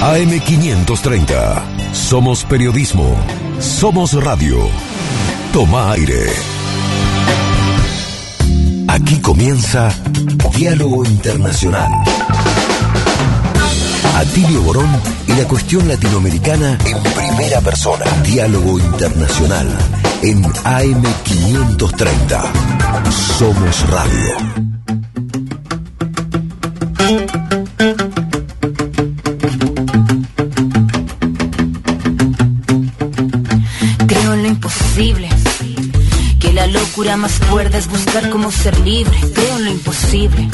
AM530. Somos periodismo. Somos radio. Toma aire. Aquí comienza Diálogo Internacional. Atilio Borón y la cuestión latinoamericana en primera persona. Diálogo Internacional en AM530. Somos radio. Más cuerda es buscar cómo ser libre. Creo en lo imposible.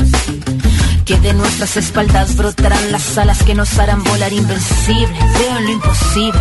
Que de nuestras espaldas brotarán las alas que nos harán volar invencible. Creo en lo imposible.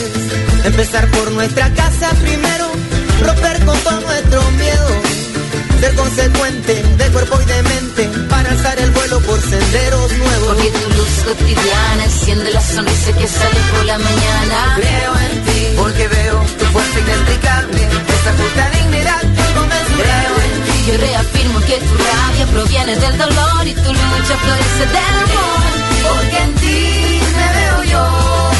Empezar por nuestra casa primero, romper con todo nuestro miedo. Ser consecuente de cuerpo y de mente para alzar el vuelo por senderos nuevos. Porque tu luz cotidiana enciende la sonrisa que sale por la mañana. Creo en ti porque veo tu fuerza inexplicable, esa justa dignidad Creo en ti, yo reafirmo que tu rabia proviene del dolor y tu lucha florece del amor. Porque en ti me veo yo.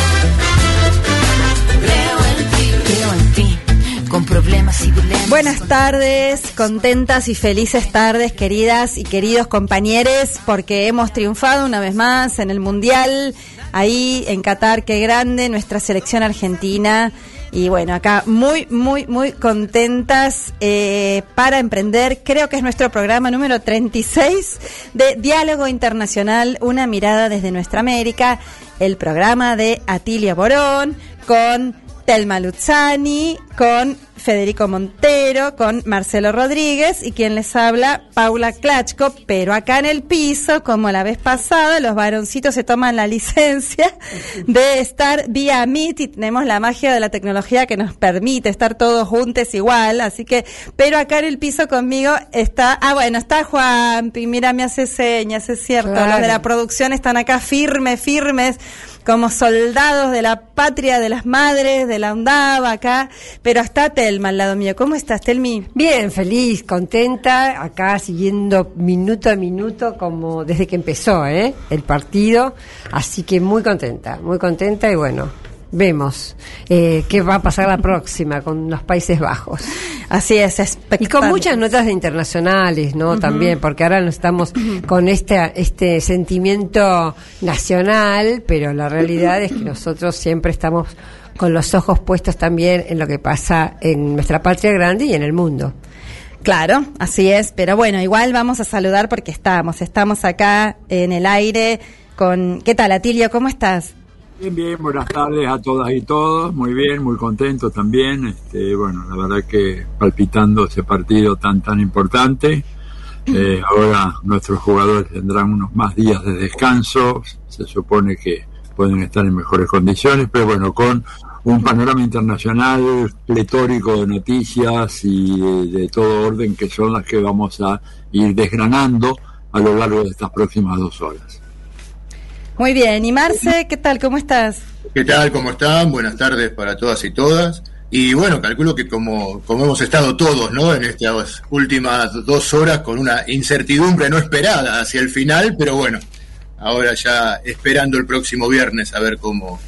Con problemas y dilemas. Buenas tardes, contentas y felices tardes, queridas y queridos compañeros, porque hemos triunfado una vez más en el Mundial, ahí en Qatar, qué grande, nuestra selección argentina. Y bueno, acá muy, muy, muy contentas eh, para emprender, creo que es nuestro programa número 36 de Diálogo Internacional, una mirada desde nuestra América, el programa de Atilia Borón con Telma Luzzani, con Federico Montero, con Marcelo Rodríguez y quien les habla, Paula Klachko, pero acá en el piso, como la vez pasada, los varoncitos se toman la licencia de estar vía Meet y tenemos la magia de la tecnología que nos permite estar todos juntos igual, así que, pero acá en el piso conmigo está, ah bueno, está Juanpi, mira, me hace señas, es cierto, los de la producción están acá firmes, firmes, como soldados de la patria, de las madres, de la UNDAV acá, pero está Telma al lado mío. ¿Cómo estás, Telmi? Bien, feliz, contenta, acá siguiendo minuto a minuto como desde que empezó ¿eh? el partido, así que muy contenta, muy contenta y bueno, vemos eh, qué va a pasar la próxima con los Países Bajos. Así es, Y con muchas notas de internacionales, ¿no? También, porque ahora no estamos con este, este sentimiento nacional, pero la realidad es que nosotros siempre estamos con los ojos puestos también en lo que pasa en nuestra patria grande y en el mundo. Claro, así es, pero bueno, igual vamos a saludar porque estamos, estamos acá en el aire con... ¿Qué tal, Atilio? ¿Cómo estás? Bien, bien, buenas tardes a todas y todos, muy bien, muy contento también, este, bueno, la verdad que palpitando ese partido tan, tan importante, eh, ahora nuestros jugadores tendrán unos más días de descanso, se supone que pueden estar en mejores condiciones, pero bueno, con un panorama internacional pletórico de noticias y de, todo orden que son las que vamos a ir desgranando a lo largo de estas próximas dos horas. Muy bien, y Marce, ¿qué tal? ¿Cómo estás? ¿Qué tal? ¿Cómo están? Buenas tardes para todas y todas. Y bueno, calculo que como, como hemos estado todos, ¿no? En estas últimas dos horas con una incertidumbre no esperada hacia el final, pero bueno, ahora ya esperando el próximo viernes a ver cómo,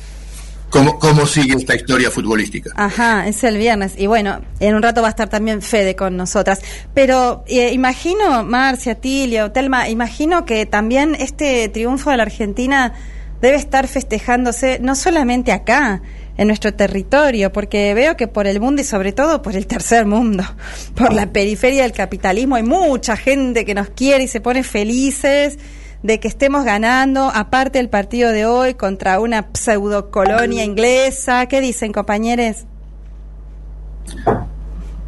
cómo, cómo sigue esta historia futbolística. Ajá, es el viernes. Y bueno, en un rato va a estar también Fede con nosotras. Pero eh, imagino, Marcia, Tilio, Telma, imagino que también este triunfo de la Argentina debe estar festejándose no solamente acá, en nuestro territorio, porque veo que por el mundo y sobre todo por el tercer mundo, por la periferia del capitalismo, hay mucha gente que nos quiere y se pone felices de que estemos ganando, aparte del partido de hoy, contra una pseudocolonia inglesa. ¿Qué dicen, compañeros?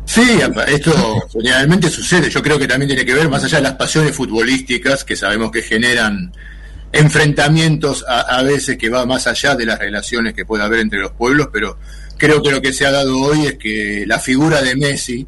Sí, esto generalmente sucede. Yo creo que también tiene que ver, más allá de las pasiones futbolísticas que sabemos que generan enfrentamientos a, veces que va más allá de las relaciones que puede haber entre los pueblos, pero creo que lo que se ha dado hoy es que la figura de Messi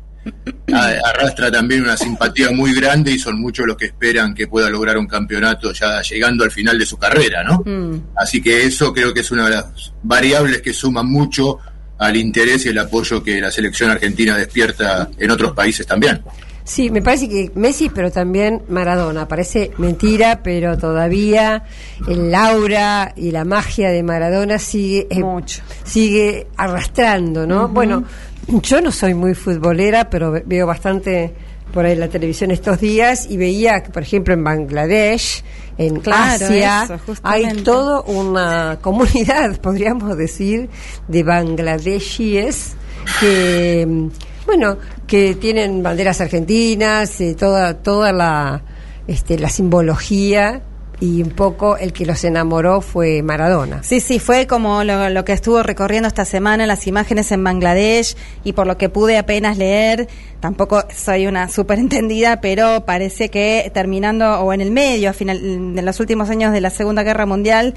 arrastra también una simpatía muy grande y son muchos los que esperan que pueda lograr un campeonato ya llegando al final de su carrera, ¿no? Mm. Así que eso creo que es una de las variables que suma mucho al interés y el apoyo que la selección argentina despierta en otros países también. Sí, me parece que Messi, pero también Maradona. Parece mentira, pero todavía el aura y la magia de Maradona sigue eh, Mucho. sigue arrastrando, ¿no? Bueno, yo no soy muy futbolera, pero veo bastante por ahí la televisión estos días y veía que, por ejemplo, en Bangladesh, en Asia, hay toda una comunidad, podríamos decir, de bangladeshíes que bueno, que tienen banderas argentinas, eh, toda, toda la, este, la simbología y un poco el que los enamoró fue Maradona. Sí, sí, fue como lo, que estuvo recorriendo esta semana las imágenes en Bangladesh y por lo que pude apenas leer, tampoco soy una súper entendida, pero parece que terminando o en el medio, a final, de los últimos años de la Segunda Guerra Mundial,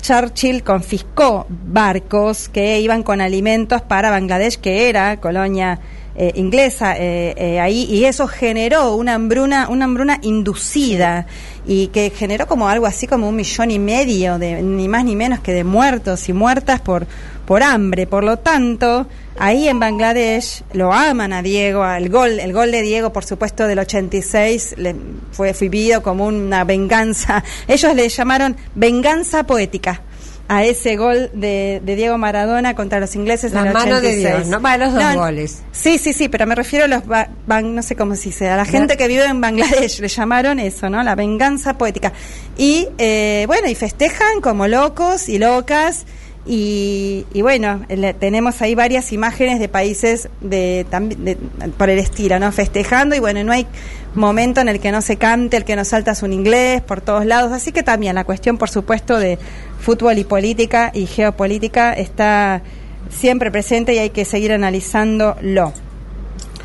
Churchill confiscó barcos que iban con alimentos para Bangladesh, que era colonia eh, inglesa eh, eh, ahí y eso generó una hambruna, una hambruna inducida y que generó como algo así como un millón y medio de ni más ni menos que de muertos y muertas por por hambre. Por lo tanto, ahí en Bangladesh lo aman a Diego, al gol, el gol de Diego, por supuesto, del 86 le fue vivido como una venganza. Ellos le llamaron venganza poética a ese gol de, Diego Maradona contra los ingleses en el 86. de Dios, ¿no? Para los dos goles. Sí, sí, sí, pero me refiero a los, no sé cómo se dice, a la gente que vive en Bangladesh, le llamaron eso, ¿no? La venganza poética. Y, eh, bueno, y festejan como locos y locas. Y, y, bueno, tenemos ahí varias imágenes de países de, de, por el estilo, ¿no? Festejando y bueno, no hay momento en el que no se cante, el que no saltas un inglés por todos lados. Así que también la cuestión, por supuesto, de fútbol y política y geopolítica está siempre presente y hay que seguir analizándolo.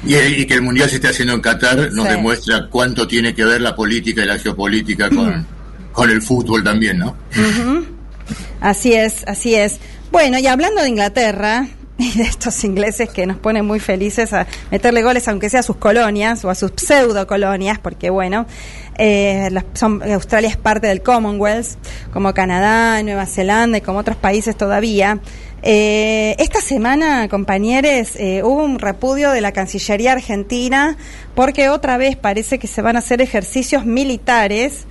Y, y que el Mundial se esté haciendo en Qatar nos demuestra cuánto tiene que ver la política y la geopolítica con, con el fútbol también, ¿no? Así es, así es. Bueno, y hablando de Inglaterra, y de estos ingleses que nos ponen muy felices a meterle goles, aunque sea a sus colonias o a sus pseudo colonias, porque bueno, eh, son, Australia es parte del Commonwealth, como Canadá, Nueva Zelanda y como otros países todavía. Eh, esta semana, compañeros, eh, hubo un repudio de la Cancillería Argentina porque otra vez parece que se van a hacer ejercicios militares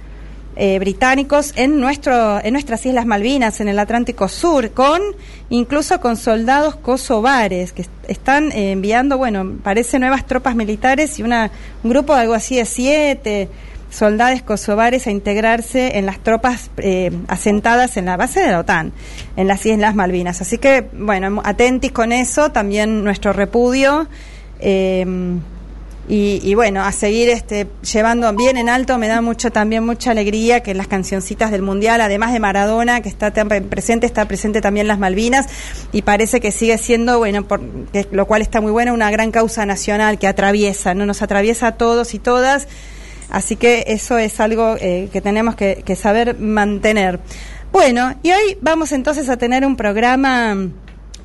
eh, británicos en nuestro en nuestras islas Malvinas en el Atlántico Sur con incluso con soldados kosovares que están eh, enviando bueno parece nuevas tropas militares y una un grupo de algo así de siete soldados kosovares a integrarse en las tropas eh, asentadas en la base de la OTAN en las islas Malvinas así que bueno atentis con eso también nuestro repudio y, bueno, a seguir este, llevando bien en alto, me da mucho también mucha alegría que las cancioncitas del Mundial, además de Maradona, que está presente, está presente también las Malvinas, y parece que sigue siendo, bueno, por, lo cual está muy bueno, una gran causa nacional que atraviesa, ¿no? Nos atraviesa a todos y todas, así que eso es algo eh, que tenemos que, saber mantener. Bueno, y hoy vamos entonces a tener un programa,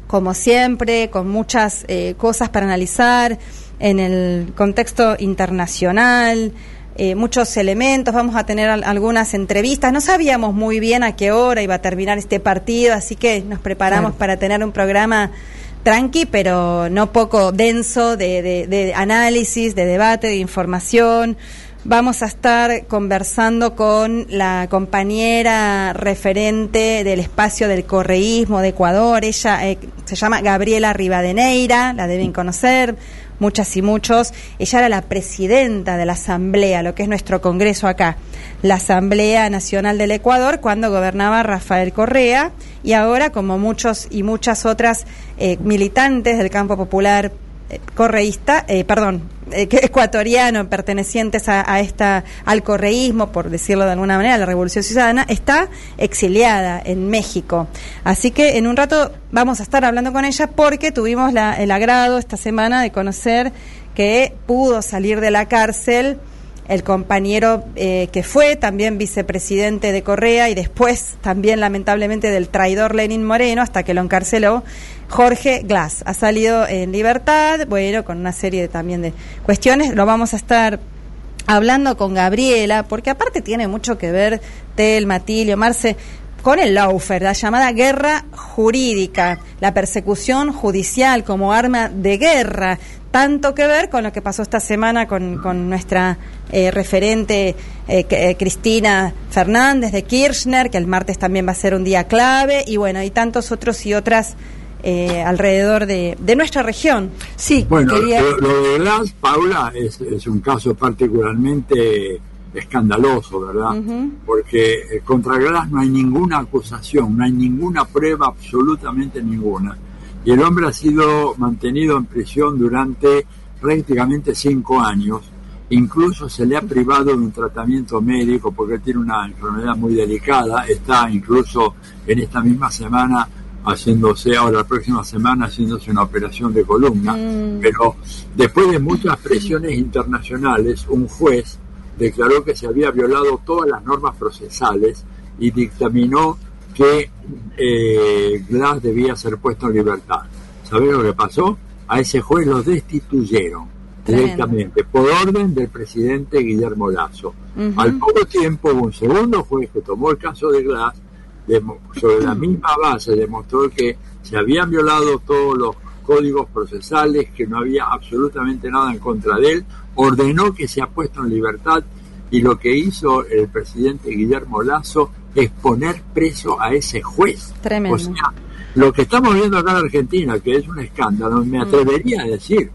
como siempre, con muchas eh, cosas para analizar en el contexto internacional, eh, muchos elementos, vamos a tener algunas entrevistas. No sabíamos muy bien a qué hora iba a terminar este partido, así que nos preparamos para tener un programa tranqui, pero no poco denso de, de, análisis, de debate, de información. Vamos a estar conversando con la compañera referente del espacio del correísmo de Ecuador. Ella eh, se llama Gabriela Rivadeneira, la deben conocer muchas y muchos. Ella era la presidenta de la Asamblea, lo que es nuestro Congreso acá, la Asamblea Nacional del Ecuador, cuando gobernaba Rafael Correa, y ahora, como muchos y muchas otras eh, militantes del campo popular eh, correísta, eh, perdón, eh, ecuatoriano pertenecientes a, esta al correísmo, por decirlo de alguna manera, la Revolución Ciudadana, está exiliada en México. Así que en un rato vamos a estar hablando con ella porque tuvimos el agrado esta semana de conocer que pudo salir de la cárcel el compañero eh, que fue también vicepresidente de Correa y después también lamentablemente del traidor Lenin Moreno hasta que lo encarceló, Jorge Glass. Ha salido en libertad, bueno, con una serie también de cuestiones. Lo vamos a estar hablando con Gabriela, porque aparte tiene mucho que ver Tel, Matilio, Marce, con el lawfare, la llamada guerra jurídica, la persecución judicial como arma de guerra, tanto que ver con lo que pasó esta semana con, con nuestra eh, referente eh, eh, Cristina Fernández de Kirchner, que el martes también va a ser un día clave, y bueno, y tantos otros y otras eh, alrededor de, de, nuestra región. Sí, bueno, lo, de Glass, Paula, es, es, un caso particularmente escandaloso, ¿verdad? Uh -huh. Porque eh, contra Glass no hay ninguna acusación, no hay ninguna prueba, absolutamente ninguna. Y el hombre ha sido mantenido en prisión durante prácticamente cinco años. Incluso se le ha privado de un tratamiento médico porque tiene una enfermedad muy delicada. Está incluso en esta misma semana haciéndose ahora la próxima semana haciéndose una operación de columna, mm. pero después de muchas presiones internacionales, un juez declaró que se había violado todas las normas procesales y dictaminó que eh, Glass debía ser puesto en libertad. ¿Sabés lo que pasó? A ese juez lo destituyeron Tremendo. directamente por orden del presidente Guillermo Lazo. Uh -huh. Al poco tiempo hubo un segundo juez que tomó el caso de Glass sobre la misma base demostró que se habían violado todos los códigos procesales, que no había absolutamente nada en contra de él, ordenó que se ha puesto en libertad y lo que hizo el presidente Guillermo Lazo es poner preso a ese juez. Tremendo. O sea, lo que estamos viendo acá en Argentina, que es un escándalo, me atrevería a decir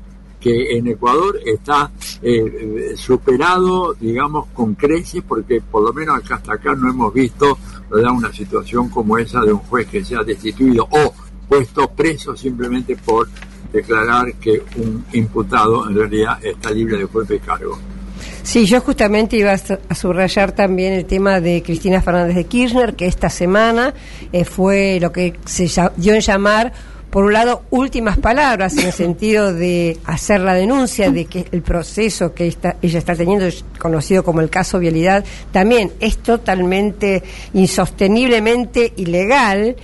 que en Ecuador está eh, superado, digamos, con creces, porque por lo menos acá hasta acá no hemos visto una situación como esa de un juez que sea destituido o puesto preso simplemente por declarar que un imputado en realidad está libre de cuerpo y cargo. Sí, yo justamente iba a subrayar también el tema de Cristina Fernández de Kirchner, que esta semana eh, fue lo que se dio en llamar por un lado, últimas palabras en el sentido de hacer la denuncia de que el proceso que esta, ella está teniendo, conocido como el caso Vialidad, también es totalmente insosteniblemente ilegal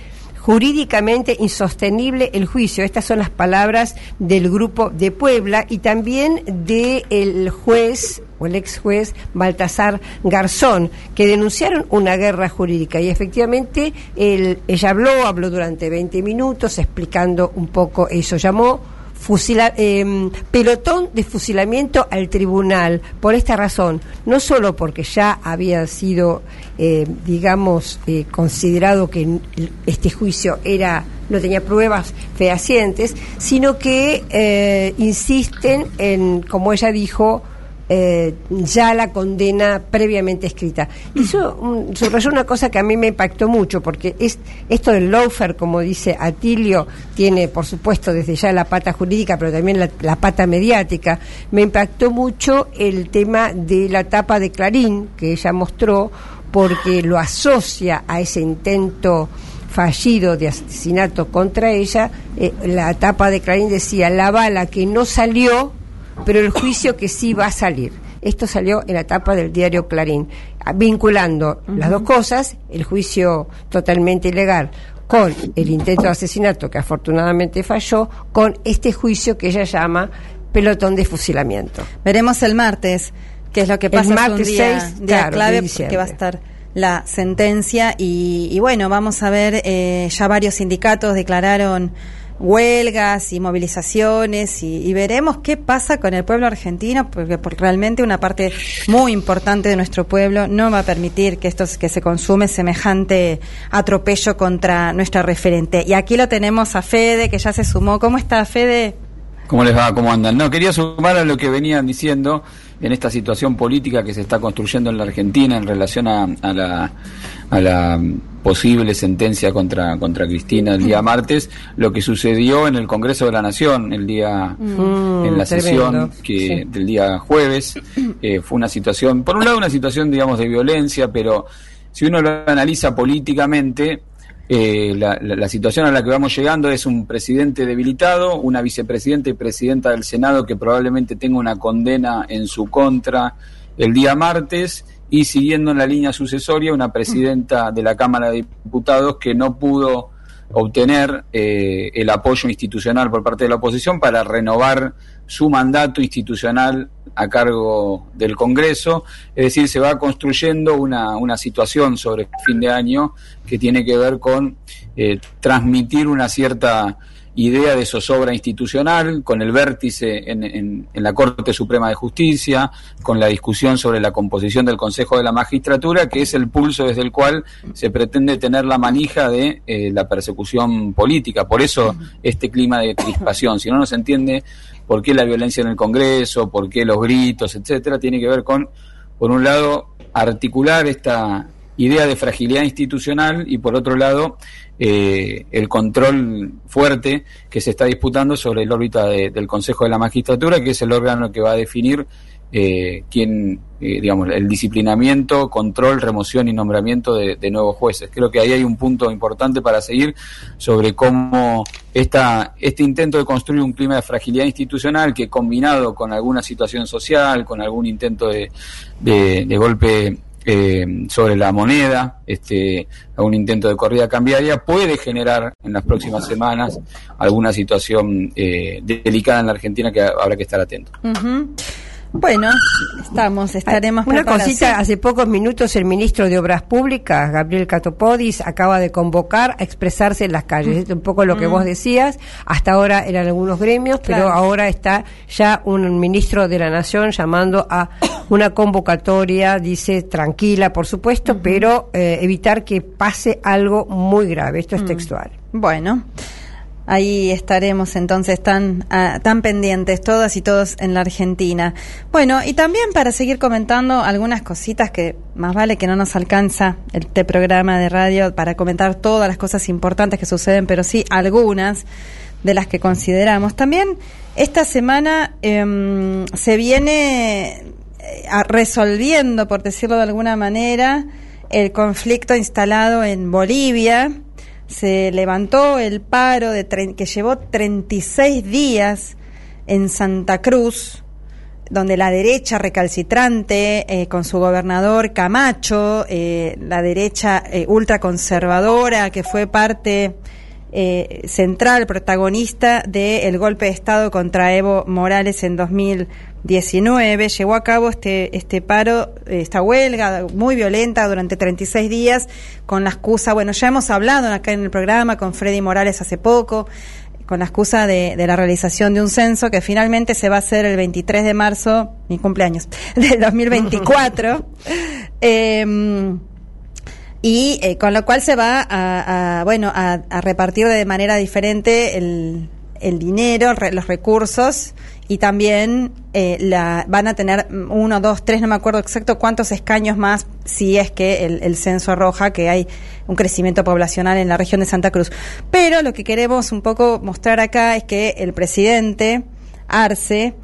jurídicamente insostenible el juicio. Estas son las palabras del grupo de Puebla y también del el juez o el ex juez Baltasar Garzón, que denunciaron una guerra jurídica. Y efectivamente él, ella habló, habló durante 20 minutos explicando un poco eso. Llamó fusila, eh, pelotón de fusilamiento al tribunal. Por esta razón, no solo porque ya había sido, eh, digamos, eh, considerado que este juicio era no tenía pruebas fehacientes, sino que eh, insisten en, como ella dijo, eh, ya la condena previamente escrita. Eso subrayó una cosa que a mí me impactó mucho, porque es, esto del lawfare, como dice Atilio, tiene por supuesto desde ya la pata jurídica, pero también la, la, pata mediática. Me impactó mucho el tema de la tapa de Clarín que ella mostró, porque lo asocia a ese intento fallido de asesinato contra ella. Eh, la tapa de Clarín decía, la bala que no salió pero el juicio que sí va a salir. Esto salió en la etapa del diario Clarín, vinculando uh -huh. las dos cosas, el juicio totalmente ilegal con el intento de asesinato que afortunadamente falló, con este juicio que ella llama pelotón de fusilamiento. Veremos el martes qué es lo que pasa. El martes un día, 6, día claro, clave de que va a estar la sentencia y, y bueno, vamos a ver, eh, ya varios sindicatos declararon huelgas y movilizaciones y, veremos qué pasa con el pueblo argentino porque, porque, realmente una parte muy importante de nuestro pueblo no va a permitir que esto que se consume semejante atropello contra nuestra referente y aquí lo tenemos a Fede que ya se sumó ¿cómo está Fede? ¿Cómo les va? ¿Cómo andan? No, quería sumar a lo que venían diciendo en esta situación política que se está construyendo en la Argentina en relación a, a la, a la posible sentencia contra, contra Cristina el día martes, lo que sucedió en el Congreso de la Nación el día, mm, en la sesión que, sí. del día jueves, eh, fue una situación, por un lado una situación digamos de violencia, pero si uno lo analiza políticamente, eh, la, la, la, situación a la que vamos llegando es un presidente debilitado, una vicepresidenta y presidenta del Senado que probablemente tenga una condena en su contra el día martes y siguiendo en la línea sucesoria una presidenta de la Cámara de Diputados que no pudo obtener eh, el apoyo institucional por parte de la oposición para renovar su mandato institucional a cargo del Congreso, es decir, se va construyendo una, una situación sobre fin de año que tiene que ver con eh, transmitir una cierta idea de zozobra institucional, con el vértice en, en, la Corte Suprema de Justicia, con la discusión sobre la composición del Consejo de la Magistratura, que es el pulso desde el cual se pretende tener la manija de eh, la persecución política. Por eso este clima de crispación. Si no nos entiende por qué la violencia en el Congreso, por qué los gritos, etcétera, tiene que ver con, por un lado, articular esta idea de fragilidad institucional y por otro lado eh, el control fuerte que se está disputando sobre el órbita del Consejo de la Magistratura, que es el órgano que va a definir eh, quién, eh, digamos, el disciplinamiento, control, remoción y nombramiento de, nuevos jueces. Creo que ahí hay un punto importante para seguir sobre cómo esta, este intento de construir un clima de fragilidad institucional que combinado con alguna situación social, con algún intento de, de, de golpe eh, sobre la moneda, este, a un intento de corrida cambiaria, puede generar en las próximas semanas alguna situación eh, delicada en la Argentina que habrá que estar atento. Bueno, estamos, estaremos. Una cosita, hace pocos minutos el ministro de Obras Públicas, Gabriel Catopodis, acaba de convocar a expresarse en las calles. Es un poco lo que vos decías. Hasta ahora eran algunos gremios, pero ahora está ya un ministro de la Nación llamando a una convocatoria, dice, tranquila, por supuesto, pero eh, evitar que pase algo muy grave. Esto es textual. Bueno. Ahí estaremos entonces tan, ah, tan pendientes todas y todos en la Argentina. Bueno, y también para seguir comentando algunas cositas que más vale que no nos alcanza este programa de radio para comentar todas las cosas importantes que suceden, pero sí algunas de las que consideramos. También esta semana em, se viene eh, resolviendo, por decirlo de alguna manera, el conflicto instalado en Bolivia se levantó el paro de que llevó 36 días en Santa Cruz, donde la derecha recalcitrante, eh, con su gobernador Camacho, eh, la derecha eh, ultraconservadora, que fue parte central, protagonista del golpe de Estado contra Evo Morales en 2000 19 llevó a cabo este, este paro, esta huelga muy violenta durante 36 días con la excusa, bueno, ya hemos hablado acá en el programa con Freddy Morales hace poco, con la excusa de, la realización de un censo que finalmente se va a hacer el 23 de marzo, mi cumpleaños, del 2024. Em, y eh, con lo cual se va a, bueno, a, repartir de manera diferente el, el dinero, los recursos y también eh, la, van a tener uno, dos, tres, no me acuerdo exacto cuántos escaños más si es que el, censo arroja que hay un crecimiento poblacional en la región de Santa Cruz. Pero lo que queremos un poco mostrar acá es que el presidente Arce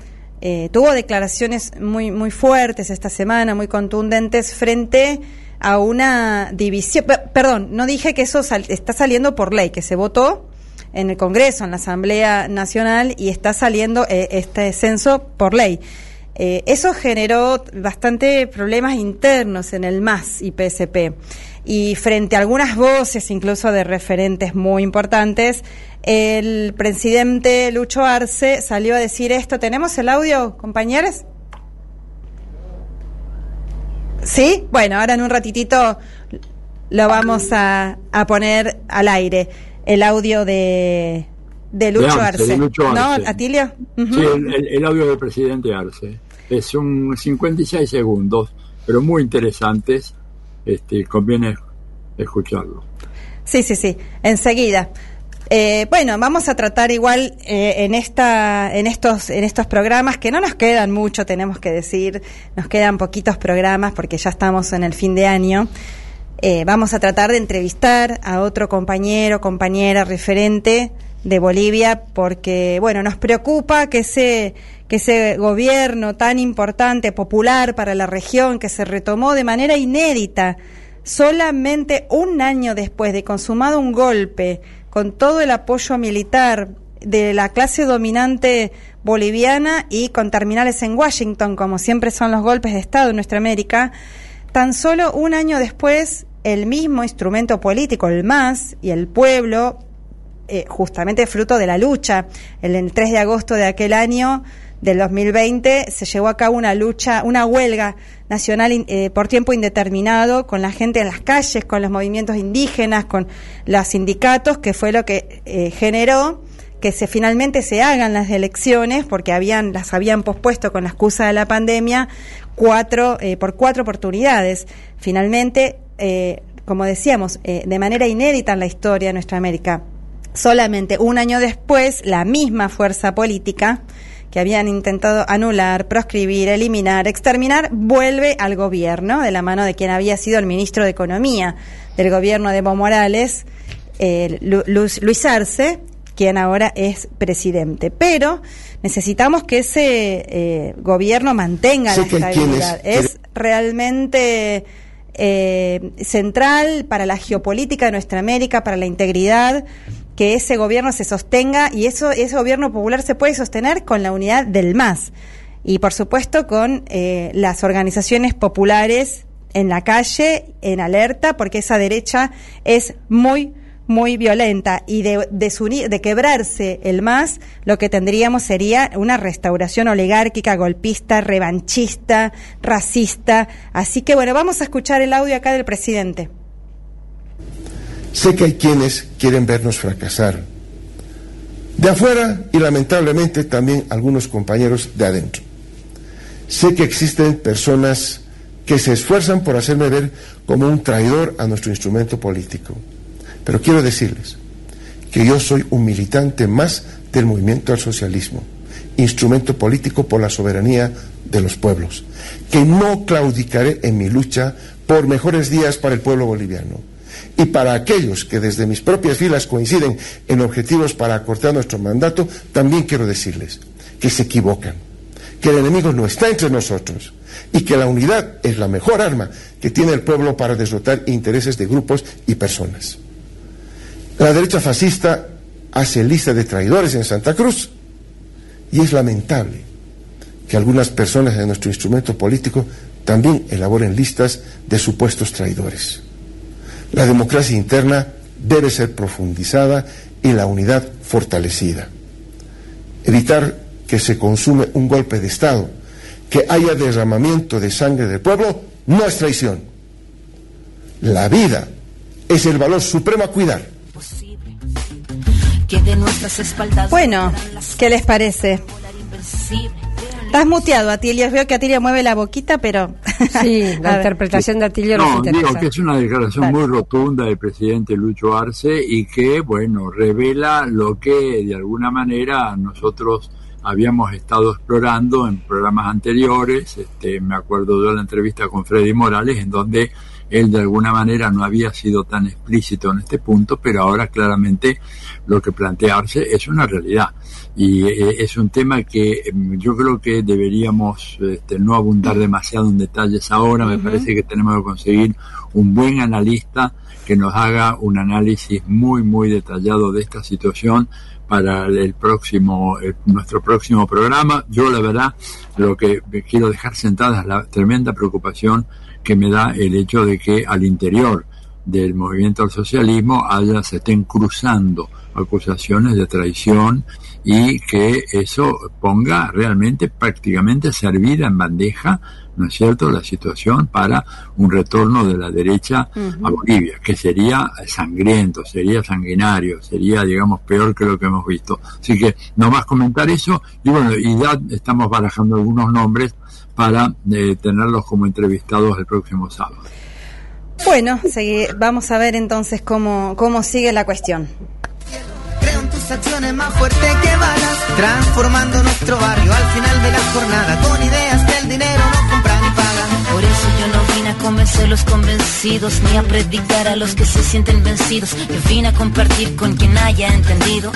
eh, tuvo declaraciones muy, muy fuertes esta semana, muy contundentes frente a una división. Perdón, no dije que eso está saliendo por ley, que se votó en el Congreso, en la Asamblea Nacional, y está saliendo eh, este censo por ley. Eh, eso generó bastante problemas internos en el MAS y PSP. Y frente a algunas voces, incluso de referentes muy importantes, el presidente Lucho Arce salió a decir esto. ¿Tenemos el audio, compañeros? ¿Sí? Bueno, ahora en un ratitito lo vamos a, a poner al aire el audio de, de Lucho Arce. ¿No, Atilio? Sí, el, audio del presidente Arce. Es un 56 segundos, pero muy interesantes. Este, conviene escucharlo. Sí, sí, sí, enseguida. Eh, bueno, vamos a tratar igual eh, en esta, en estos, en estos programas que no nos quedan mucho, tenemos que decir, nos quedan poquitos programas porque ya estamos en el fin de año. Eh, vamos a tratar de entrevistar a otro compañero, compañera, referente de Bolivia, porque, bueno, nos preocupa que ese, que ese gobierno tan importante, popular para la región, que se retomó de manera inédita, solamente un año después de consumado un golpe, con todo el apoyo militar de la clase dominante boliviana y con terminales en Washington, como siempre son los golpes de Estado en nuestra América, tan solo un año después el mismo instrumento político, el MAS y el pueblo, eh, justamente fruto de la lucha, el 3 de agosto de aquel año, del 2020 se llevó a cabo una lucha, una huelga nacional eh, por tiempo indeterminado con la gente en las calles, con los movimientos indígenas, con los sindicatos, que fue lo que eh, generó que se finalmente se hagan las elecciones porque habían las habían pospuesto con la excusa de la pandemia cuatro eh, por cuatro oportunidades. Finalmente como decíamos de manera inédita en la historia de nuestra América solamente un año después la misma fuerza política que habían intentado anular, proscribir, eliminar, exterminar, vuelve al gobierno de la mano de quien había sido el ministro de Economía del gobierno de Evo Morales, eh, Luis Arce, quien ahora es presidente. Pero necesitamos que ese eh, gobierno mantenga la estabilidad. Es, realmente eh, central para la geopolítica de nuestra América, para la integridad que ese gobierno se sostenga y eso ese gobierno popular se puede sostener con la unidad del MAS y por supuesto con eh, las organizaciones populares en la calle, en alerta, porque esa derecha es muy muy violenta y de, de quebrarse el MAS, lo que tendríamos sería una restauración oligárquica, golpista, revanchista, racista. Así que bueno, vamos a escuchar el audio acá del presidente. Sé que hay quienes quieren vernos fracasar. De afuera y lamentablemente también algunos compañeros de adentro. Sé que existen personas que se esfuerzan por hacerme ver como un traidor a nuestro instrumento político. Pero quiero decirles que yo soy un militante más del movimiento al socialismo, instrumento político por la soberanía de los pueblos, que no claudicaré en mi lucha por mejores días para el pueblo boliviano y para aquellos que desde mis propias filas coinciden en objetivos para acortar nuestro mandato, también quiero decirles que se equivocan, que el enemigo no está entre nosotros y que la unidad es la mejor arma que tiene el pueblo para derrotar intereses de grupos y personas. La derecha fascista hace lista de traidores en Santa Cruz y es lamentable que algunas personas de nuestro instrumento político también elaboren listas de supuestos traidores. La democracia interna debe ser profundizada y la unidad fortalecida. Evitar que se consume un golpe de Estado, que haya derramamiento de sangre del pueblo, no es traición. La vida es el valor supremo a cuidar. Bueno, ¿qué les parece? Estás muteado, Atilio. Veo que Atilio mueve la boquita, pero... Sí, la interpretación de Atilio no, digo que es una declaración muy rotunda del presidente Lucho Arce y que, bueno, revela lo que de alguna manera nosotros habíamos estado explorando en programas anteriores. Este, me acuerdo de la entrevista con Freddy Morales, en donde él de alguna manera no había sido tan explícito en este punto, pero ahora claramente lo que plantearse es una realidad. Y eh, es un tema que em, yo creo que deberíamos este, no abundar demasiado en detalles ahora, me parece que tenemos que conseguir un buen analista que nos haga un análisis muy muy detallado de esta situación para el próximo nuestro próximo programa. Yo la verdad lo que quiero dejar sentada es la tremenda preocupación que me da el hecho de que al interior del movimiento al socialismo haya se estén cruzando acusaciones de traición y que eso ponga realmente prácticamente servida en bandeja, ¿no es cierto?, la situación para un retorno de la derecha a Bolivia, que sería sangriento, sería sanguinario, sería, digamos, peor que lo que hemos visto. Así que no más comentar eso y bueno, y ya estamos barajando algunos nombres para eh, tenerlos como entrevistados el próximo sábado. Bueno, vamos a ver entonces cómo, cómo sigue la cuestión acciones más fuertes que balas, transformando nuestro barrio al final de la jornada con ideas que el dinero no compra ni paga. Por eso a convencer los convencidos, ni a predicar a los que se sienten vencidos. Yo vine a compartir con quien haya entendido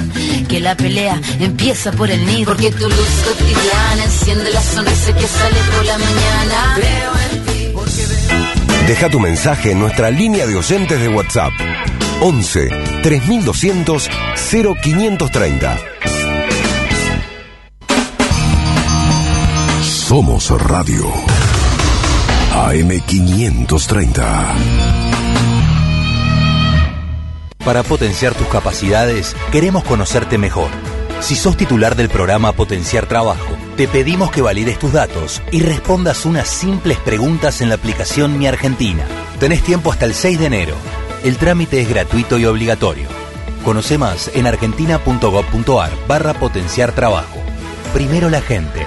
que la pelea empieza por el nido. Porque tu luz cotidiana enciende la sonrisa que sale por la mañana. Creo en ti porque veo. Deja tu mensaje en nuestra línea de oyentes de WhatsApp. 11 3200 0530. Somos Radio. AM530. Para potenciar tus capacidades, queremos conocerte mejor. Si sos titular del programa Potenciar Trabajo, te pedimos que valides tus datos y respondas unas simples preguntas en la aplicación Mi Argentina. Tenés tiempo hasta el 6 de enero. El trámite es gratuito y obligatorio. Conoce más en argentina.gov.ar barra potenciar trabajo. Primero la gente.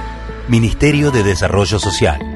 Ministerio de Desarrollo Social.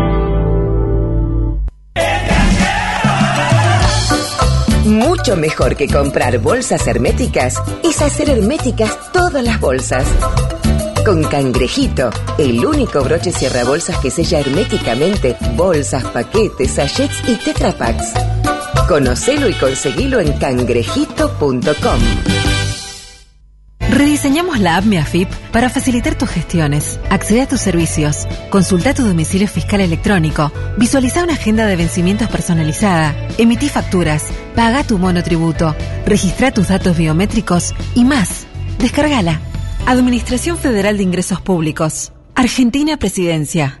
Mucho mejor que comprar bolsas herméticas es hacer herméticas todas las bolsas. Con Cangrejito, el único broche cierra bolsas que sella herméticamente bolsas, paquetes, sachets y tetrapacks. Conocelo y conseguilo en cangrejito.com. Rediseñamos la app MiAFIP para facilitar tus gestiones. Accede a tus servicios, consulta tu domicilio fiscal electrónico, visualiza una agenda de vencimientos personalizada, emití facturas, paga tu monotributo, registra tus datos biométricos y más. Descárgala. Administración Federal de Ingresos Públicos. Argentina Presidencia.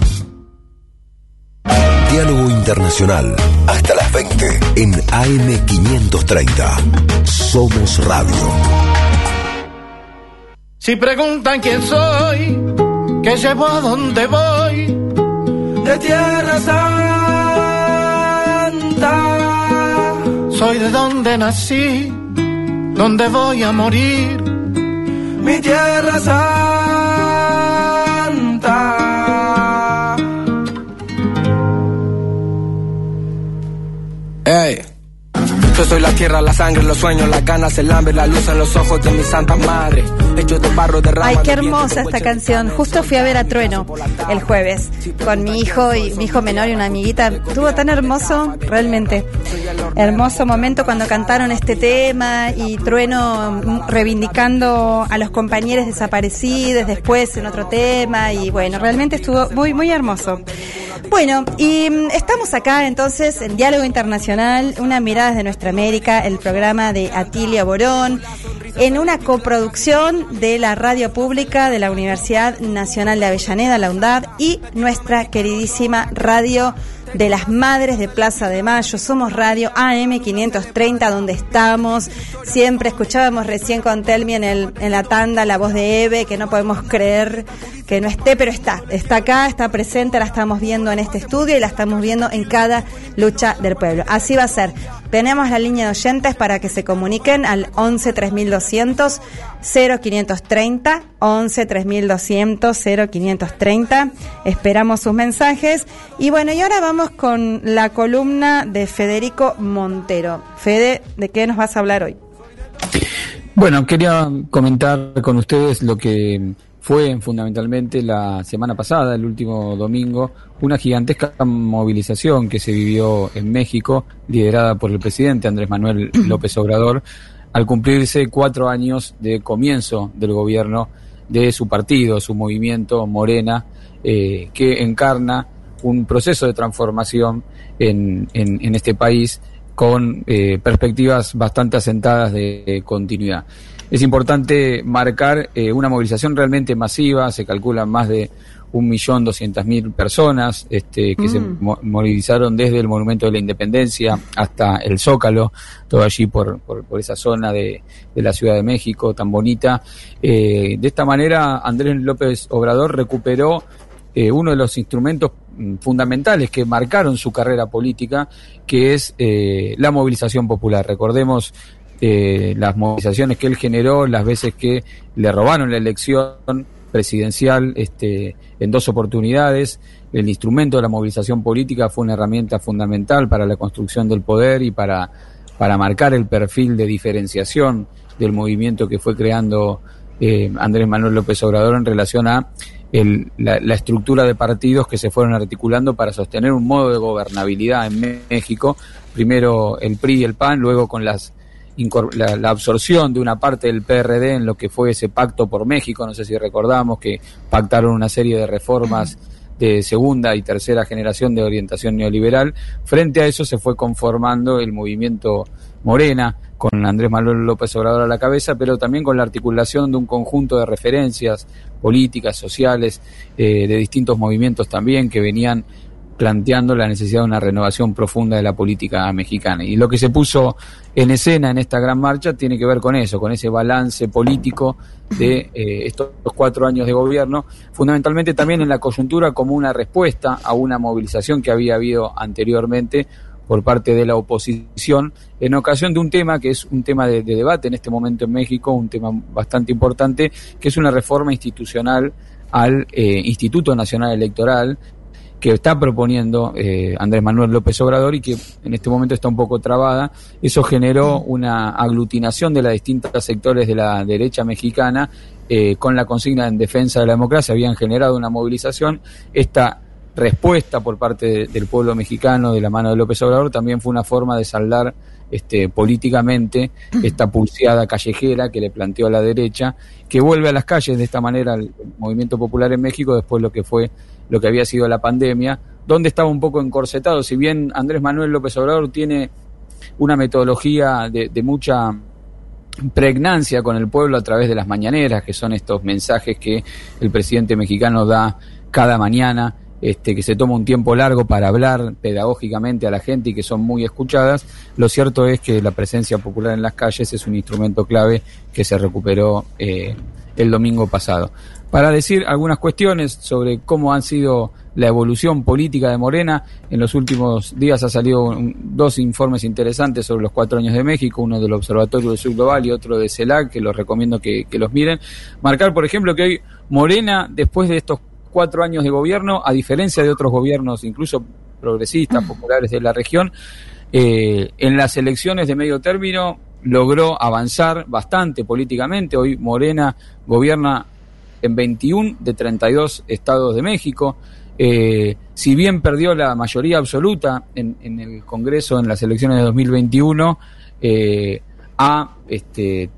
Diálogo Internacional. Hasta las 20 en AM530. Somos Radio. Si preguntan quién soy, qué llevo a dónde voy, de Tierra Santa. Soy de donde nací, donde voy a morir, mi Tierra Santa. Ey. Yo soy la tierra, la sangre, los sueños, las ganas, el hambre, la luz en los ojos de mi santa madre. Hecho de barro, de rama, Ay, qué hermosa esta canción. Justo fui a ver a Trueno el jueves con mi hijo y mi hijo menor y una amiguita. Estuvo tan hermoso, realmente. Hermoso momento cuando cantaron este tema y Trueno mm, reivindicando a los compañeros desaparecidos después en otro tema y bueno, realmente estuvo muy muy hermoso. Bueno, y mm, estamos acá entonces en Diálogo Internacional, una mirada de nuestra América, el programa de Atilia Borón, en una coproducción de la radio pública de la Universidad Nacional de Avellaneda, la UNDAD, y nuestra queridísima radio de las Madres de Plaza de Mayo. Somos Radio AM530, donde estamos. Siempre escuchábamos recién con Telmi en, el, en la tanda la voz de Eve, que no podemos creer que no esté, pero está. Está acá, está presente, la estamos viendo en este estudio y la estamos viendo en cada lucha del pueblo. Así va a ser. Tenemos la línea de oyentes para que se comuniquen al 11 3200 0530 11 3200 0530. Esperamos sus mensajes. Y bueno, y ahora vamos con la columna de Federico Montero. Fede, ¿de qué nos vas a hablar hoy? Bueno, quería comentar con ustedes lo que fue fundamentalmente la semana pasada, el último domingo, una gigantesca movilización que se vivió en México, liderada por el presidente Andrés Manuel López Obrador, al cumplirse cuatro años de comienzo del gobierno de su partido, su movimiento Morena, eh, que encarna un proceso de transformación en, en, este país con eh, perspectivas bastante asentadas de, continuidad. Es importante marcar eh, una movilización realmente masiva, se calculan más de un millón doscientas mil personas este, que se mm. movilizaron desde el Monumento de la Independencia hasta el Zócalo, todo allí por, por, esa zona de, de, la Ciudad de México tan bonita. Eh, de esta manera, Andrés López Obrador recuperó eh, uno de los instrumentos mm, fundamentales que marcaron su carrera política, que es eh, la movilización popular. Recordemos las movilizaciones que él generó, las veces que le robaron la elección presidencial este, en dos oportunidades. El instrumento de la movilización política fue una herramienta fundamental para la construcción del poder y para, para marcar el perfil de diferenciación del movimiento que fue creando eh, Andrés Manuel López Obrador en relación a la, estructura de partidos que se fueron articulando para sostener un modo de gobernabilidad en México. Primero el PRI y el PAN, luego con las la, absorción de una parte del PRD en lo que fue ese pacto por México, no sé si recordamos que pactaron una serie de reformas de segunda y tercera generación de orientación neoliberal. Frente a eso se fue conformando el movimiento Morena, con Andrés Manuel López Obrador a la cabeza, pero también con la articulación de un conjunto de referencias políticas, sociales, eh, de distintos movimientos también que venían planteando la necesidad de una renovación profunda de la política mexicana. Y lo que se puso en escena en esta gran marcha tiene que ver con eso, con ese balance político de eh, estos cuatro años de gobierno, fundamentalmente también en la coyuntura como una respuesta a una movilización que había habido anteriormente por parte de la oposición en ocasión de un tema que es un tema de, debate en este momento en México, un tema bastante importante, que es una reforma institucional al eh, Instituto Nacional Electoral, que está proponiendo eh, Andrés Manuel López Obrador y que en este momento está un poco trabada. Eso generó una aglutinación de los distintos sectores de la derecha mexicana eh, con la consigna en defensa de la democracia. Habían generado una movilización. Esta respuesta por parte del pueblo mexicano de la mano de López Obrador también fue una forma de saldar este, políticamente esta pulseada callejera que le planteó a la derecha, que vuelve a las calles de esta manera el movimiento popular en México después lo que fue lo que había sido la pandemia, donde estaba un poco encorsetado. Si bien Andrés Manuel López Obrador tiene una metodología de, mucha pregnancia con el pueblo a través de las mañaneras, que son estos mensajes que el presidente mexicano da cada mañana, este, que se toma un tiempo largo para hablar pedagógicamente a la gente y que son muy escuchadas, lo cierto es que la presencia popular en las calles es un instrumento clave que se recuperó eh, el domingo pasado para decir algunas cuestiones sobre cómo han sido la evolución política de Morena. En los últimos días ha salido dos informes interesantes sobre los cuatro años de México, uno del Observatorio del Sur Global y otro de CELAC, que los recomiendo que, los miren. Marcar, por ejemplo, que hoy Morena, después de estos cuatro años de gobierno, a diferencia de otros gobiernos, incluso progresistas, populares de la región, eh, en las elecciones de medio término logró avanzar bastante políticamente. Hoy Morena gobierna en 21 de 32 estados de México. Eh, si bien perdió la mayoría absoluta en, el Congreso en las elecciones de 2021, eh, este,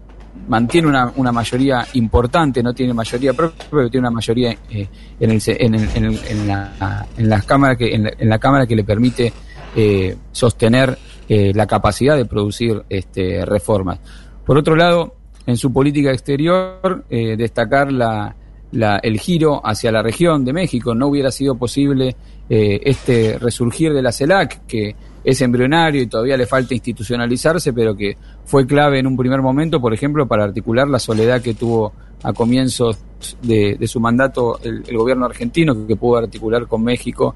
mantiene una, una, mayoría importante, no tiene mayoría propia, pero tiene una mayoría eh, en, el, en, el, en, la, en, las cámaras que, en, la, Cámara que le permite eh, sostener la capacidad de producir este, reformas. Por otro lado, en su política exterior, eh, destacar la, el giro hacia la región de México. No hubiera sido posible eh, este resurgir de la CELAC, que es embrionario y todavía le falta institucionalizarse, pero que fue clave en un primer momento, por ejemplo, para articular la soledad que tuvo a comienzos de, su mandato el, el, gobierno argentino, que pudo articular con México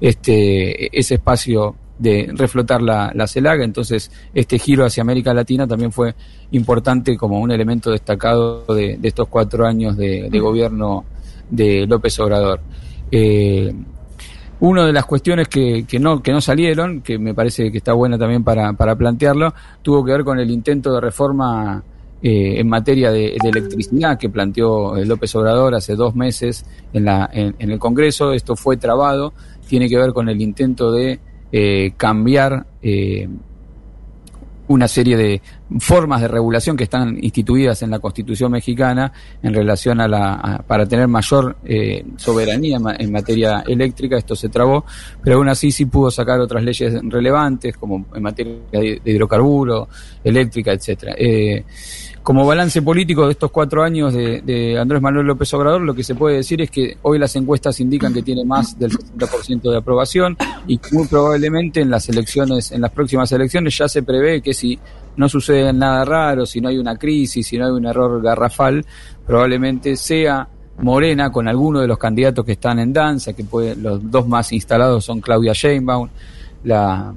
este, ese espacio de reflotar la, la CELAC, entonces este giro hacia América Latina también fue importante como un elemento destacado de, estos cuatro años de, gobierno de López Obrador. Eh, una de las cuestiones que, que, no, que no salieron, que me parece que está buena también para, para plantearlo, tuvo que ver con el intento de reforma eh, en materia de, electricidad que planteó López Obrador hace dos meses en, la, en el Congreso. Esto fue trabado, tiene que ver con el intento de eh, cambiar eh, una serie de, formas de regulación que están instituidas en la Constitución mexicana en relación a la para tener mayor eh, soberanía en materia eléctrica. Esto se trabó pero aún así sí pudo sacar otras leyes relevantes como en materia de, hidrocarburos eléctrica etcétera. Eh, como balance político de estos cuatro años de, Andrés Manuel López Obrador, lo que se puede decir es que hoy las encuestas indican que tiene más del 60% de aprobación y muy probablemente en las elecciones, en las próximas elecciones ya se prevé que si no sucede nada raro, si no hay una crisis, si no hay un error garrafal, probablemente sea Morena con alguno de los candidatos que están en danza, que puede, los dos más instalados son Claudia Sheinbaum, la,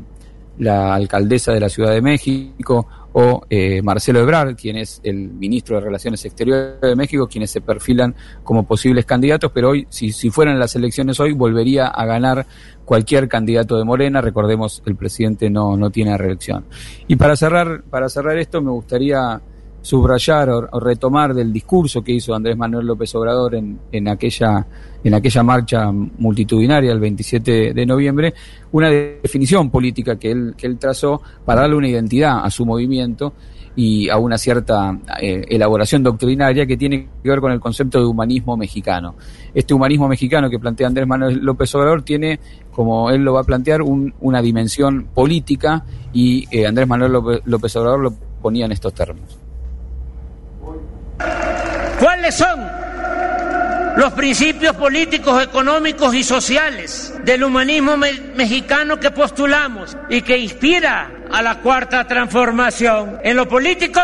la alcaldesa de la Ciudad de México, o eh, Marcelo Ebrard, quien es el ministro de Relaciones Exteriores de México, quienes se perfilan como posibles candidatos, pero hoy, si, si fueran las elecciones hoy, volvería a ganar cualquier candidato de Morena, recordemos, el presidente no, no tiene reelección. Y para cerrar, para cerrar esto, me gustaría subrayar o, retomar del discurso que hizo Andrés Manuel López Obrador en, aquella, en aquella marcha multitudinaria el 27 de noviembre, una definición política que él, que él trazó para darle una identidad a su movimiento y a una cierta eh, elaboración doctrinaria que tiene que ver con el concepto de humanismo mexicano. Este humanismo mexicano que plantea Andrés Manuel López Obrador tiene, como él lo va a plantear, una dimensión política y eh, Andrés Manuel López Obrador lo ponía en estos términos. ¿Cuáles son los principios políticos, económicos y sociales del humanismo mexicano que postulamos y que inspira a la cuarta transformación? En lo político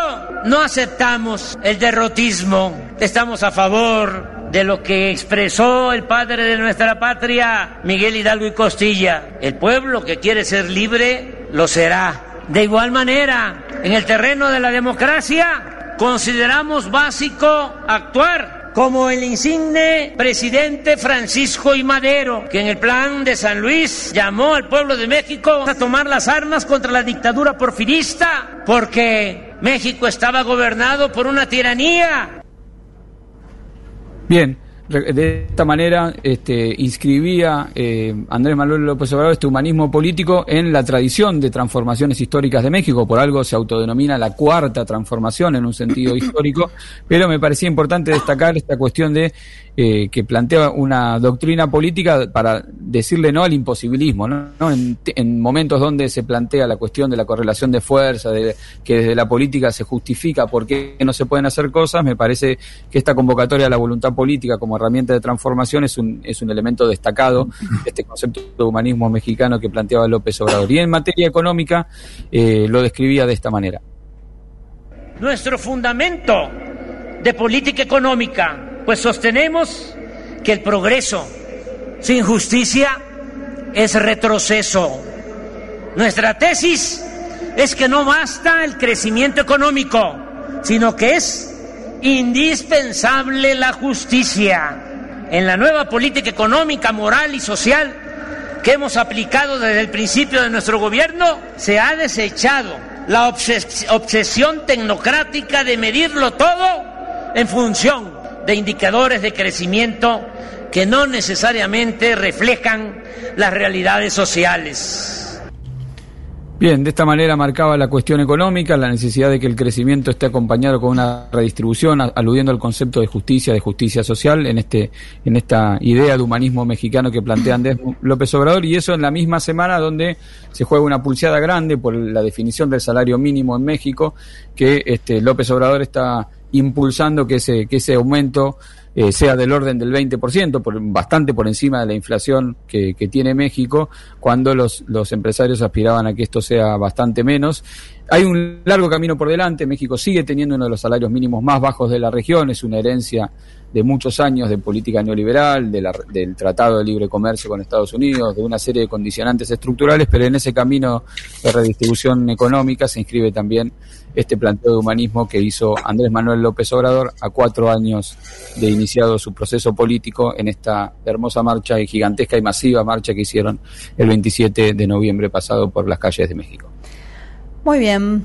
no aceptamos el derrotismo, estamos a favor de lo que expresó el padre de nuestra patria, Miguel Hidalgo y Costilla. El pueblo que quiere ser libre lo será. De igual manera, en el terreno de la democracia, consideramos básico actuar como el insigne presidente Francisco I. Madero, que en el plan de San Luis llamó al pueblo de México a tomar las armas contra la dictadura porfirista, porque México estaba gobernado por una tiranía. Bien, de esta manera este, inscribía eh, Andrés Manuel López Obrador este humanismo político en la tradición de transformaciones históricas de México, por algo se autodenomina la cuarta transformación en un sentido histórico, pero me parecía importante destacar esta cuestión de eh, que plantea una doctrina política para decirle no al imposibilismo, ¿no? En, momentos donde se plantea la cuestión de la correlación de fuerza, de que desde la política se justifica por qué no se pueden hacer cosas, me parece que esta convocatoria a la voluntad política como herramienta de transformación es un, es un elemento destacado de este concepto de humanismo mexicano que planteaba López Obrador. Y en materia económica eh, lo describía de esta manera. Nuestro fundamento de política económica pues sostenemos que el progreso sin justicia es retroceso. Nuestra tesis es que no basta el crecimiento económico, sino que es indispensable la justicia. En la nueva política económica, moral y social que hemos aplicado desde el principio de nuestro gobierno, se ha desechado la obsesión tecnocrática de medirlo todo en función de indicadores de crecimiento que no necesariamente reflejan las realidades sociales. Bien, de esta manera marcaba la cuestión económica, la necesidad de que el crecimiento esté acompañado con una redistribución, aludiendo al concepto de justicia, de justicia social, en este, en esta idea de humanismo mexicano que plantea López Obrador, y eso en la misma semana donde se juega una pulseada grande por la definición del salario mínimo en México, que este, López Obrador está impulsando que ese, que ese aumento eh, sea del orden del 20%, por, bastante por encima de la inflación que, que tiene México, cuando los, los empresarios aspiraban a que esto sea bastante menos. Hay un largo camino por delante, México sigue teniendo uno de los salarios mínimos más bajos de la región, es una herencia de muchos años de política neoliberal, de del Tratado de Libre Comercio con Estados Unidos, de una serie de condicionantes estructurales, pero en ese camino de redistribución económica se inscribe también este planteo de humanismo que hizo Andrés Manuel López Obrador a cuatro años de iniciado su proceso político en esta hermosa marcha y gigantesca y masiva marcha que hicieron el 27 de noviembre pasado por las calles de México. Muy bien,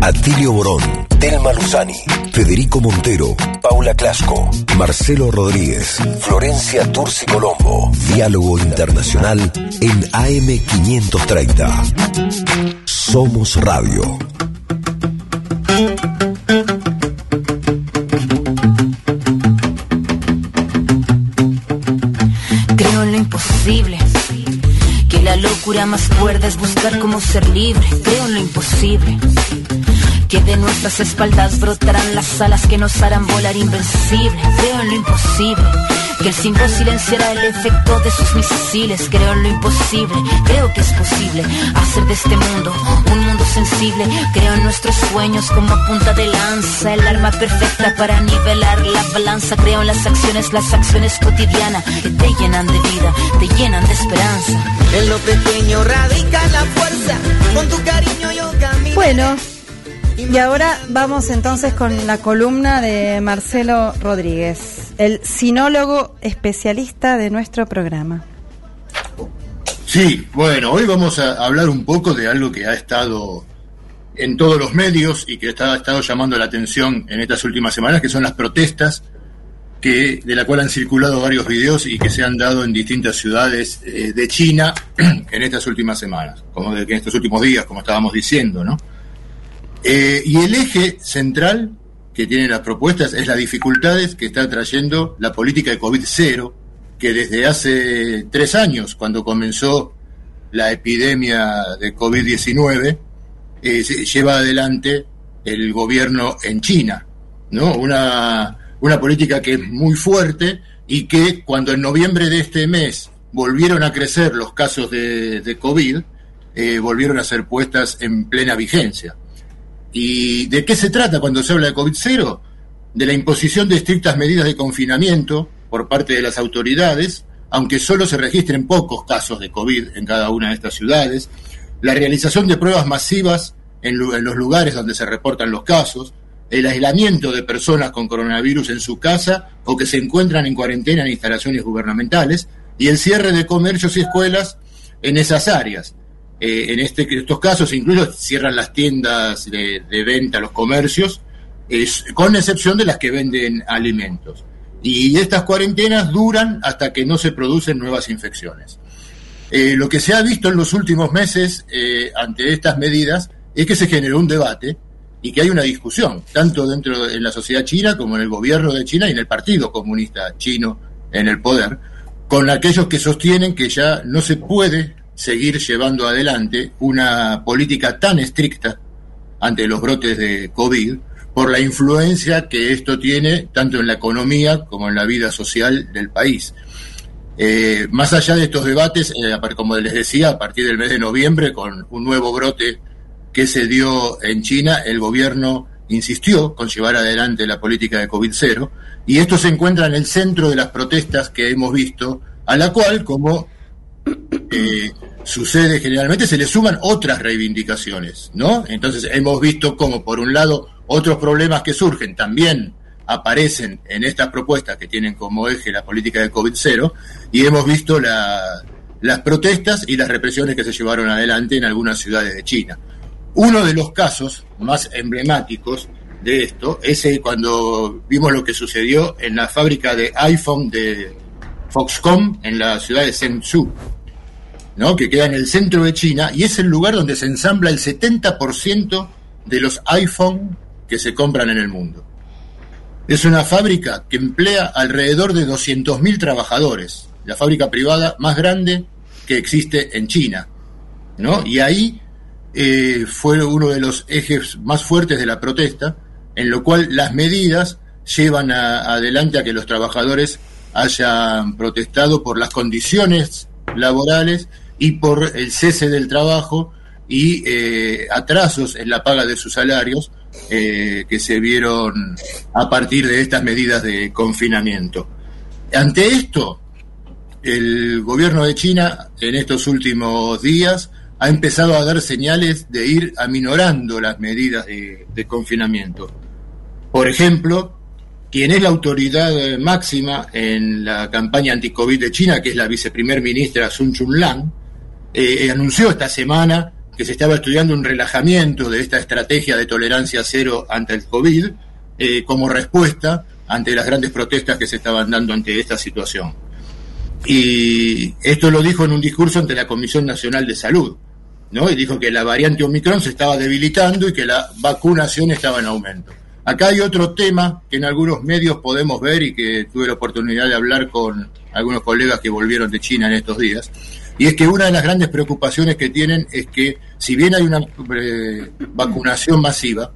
Atilio Borón, Telma Luzani, Federico Montero, Paula Clasco, Marcelo Rodríguez, Florencia Turci Colombo. Diálogo Internacional en AM530. Somos Radio. Creo en lo imposible. Que la locura más cuerda es buscar cómo ser libre. Creo en lo imposible. Que de nuestras espaldas brotarán las alas que nos harán volar invencible. Creo en lo imposible. Que el 5 silenciará el efecto de sus misiles. Creo en lo imposible. Creo que es posible hacer de este mundo un mundo sensible. Creo en nuestros sueños como punta de lanza. El arma perfecta para nivelar la balanza. Creo en las acciones, las acciones cotidianas que te llenan de vida, te llenan de esperanza. En lo pequeño radica la fuerza. Con tu cariño yo camino. Bueno, y ahora vamos entonces con la columna de Marcelo Rodríguez, el sinólogo especialista de nuestro programa. Sí, bueno, hoy vamos a hablar un poco de algo que ha estado en todos los medios y que está, ha estado llamando la atención en estas últimas semanas, que son las protestas que, de la cual han circulado varios videos y que se han dado en distintas ciudades eh, de China en estas últimas semanas, como de, en estos últimos días, como estábamos diciendo, ¿no? Eh, y el eje central que tienen las propuestas es las dificultades que está trayendo la política de COVID-0, que desde hace tres años, cuando comenzó la epidemia de COVID-19, eh, lleva adelante el gobierno en China, ¿no? Una, una política que es muy fuerte y que cuando en noviembre de este mes volvieron a crecer los casos de, de COVID, eh, volvieron a ser puestas en plena vigencia. ¿Y de qué se trata cuando se habla de COVID-0? De la imposición de estrictas medidas de confinamiento por parte de las autoridades, aunque solo se registren pocos casos de COVID en cada una de estas ciudades, la realización de pruebas masivas en, en los lugares donde se reportan los casos, el aislamiento de personas con coronavirus en su casa o que se encuentran en cuarentena en instalaciones gubernamentales y el cierre de comercios y escuelas en esas áreas. Eh, en este, estos casos incluso cierran las tiendas de, venta, los comercios, con excepción de las que venden alimentos. Y estas cuarentenas duran hasta que no se producen nuevas infecciones. Eh, lo que se ha visto en los últimos meses eh, ante estas medidas es que se generó un debate y que hay una discusión, tanto dentro de la sociedad china como en el gobierno de China y en el Partido Comunista Chino en el poder, con aquellos que sostienen que ya no se puede seguir llevando adelante una política tan estricta ante los brotes de COVID por la influencia que esto tiene tanto en la economía como en la vida social del país. Eh, más allá de estos debates, eh, como les decía, a partir del mes de noviembre, con un nuevo brote que se dio en China, el gobierno insistió con llevar adelante la política de COVID-0, y esto se encuentra en el centro de las protestas que hemos visto, a la cual, como sucede generalmente, se le suman otras reivindicaciones, ¿no? Entonces hemos visto cómo, por un lado, otros problemas que surgen también aparecen en estas propuestas que tienen como eje la política de COVID-0 y hemos visto la- las protestas y las represiones que se llevaron adelante en algunas ciudades de China. Uno de los casos más emblemáticos de esto es eh, cuando vimos lo que sucedió en la fábrica de iPhone de Foxconn en la ciudad de Shenzhou, ¿no? que queda en el centro de China y es el lugar donde se ensambla el 70% de los iPhone que se compran en el mundo. Es una fábrica que emplea alrededor de 200.000 trabajadores, la fábrica privada más grande que existe en China. ¿no? Y ahí eh, fue uno de los ejes más fuertes de la protesta, en lo cual las medidas llevan adelante a que los trabajadores hayan protestado por las condiciones laborales y por el cese del trabajo y eh, atrasos en la paga de sus salarios eh, que se vieron a partir de estas medidas de confinamiento. Ante esto, el gobierno de China en estos últimos días ha empezado a dar señales de ir aminorando las medidas de, confinamiento. Por ejemplo, quien es la autoridad máxima en la campaña anti-COVID de China, que es la viceprimer ministra Sun Chunlang, eh, anunció esta semana que se estaba estudiando un relajamiento de esta estrategia de tolerancia cero ante el COVID eh, como respuesta ante las grandes protestas que se estaban dando ante esta situación. Y esto lo dijo en un discurso ante la Comisión Nacional de Salud. ¿no? Y dijo que la variante Omicron se estaba debilitando y que la vacunación estaba en aumento. Acá hay otro tema que en algunos medios podemos ver y que tuve la oportunidad de hablar con algunos colegas que volvieron de China en estos días, y es que una de las grandes preocupaciones que tienen es que si bien hay una eh, vacunación masiva,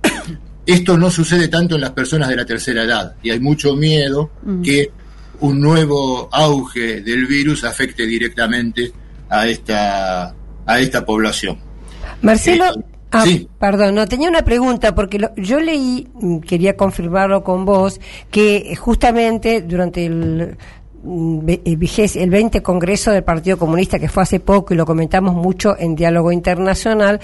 esto no sucede tanto en las personas de la tercera edad y hay mucho miedo Mm. que un nuevo auge del virus afecte directamente a esta a esta población. Marcelo, Eh, ah, sí. perdón, no, tenía una pregunta porque lo- yo leí, mm, quería confirmarlo con vos, que justamente durante el el vigés- el 20 Congreso del Partido Comunista, que fue hace poco y lo comentamos mucho en Diálogo Internacional,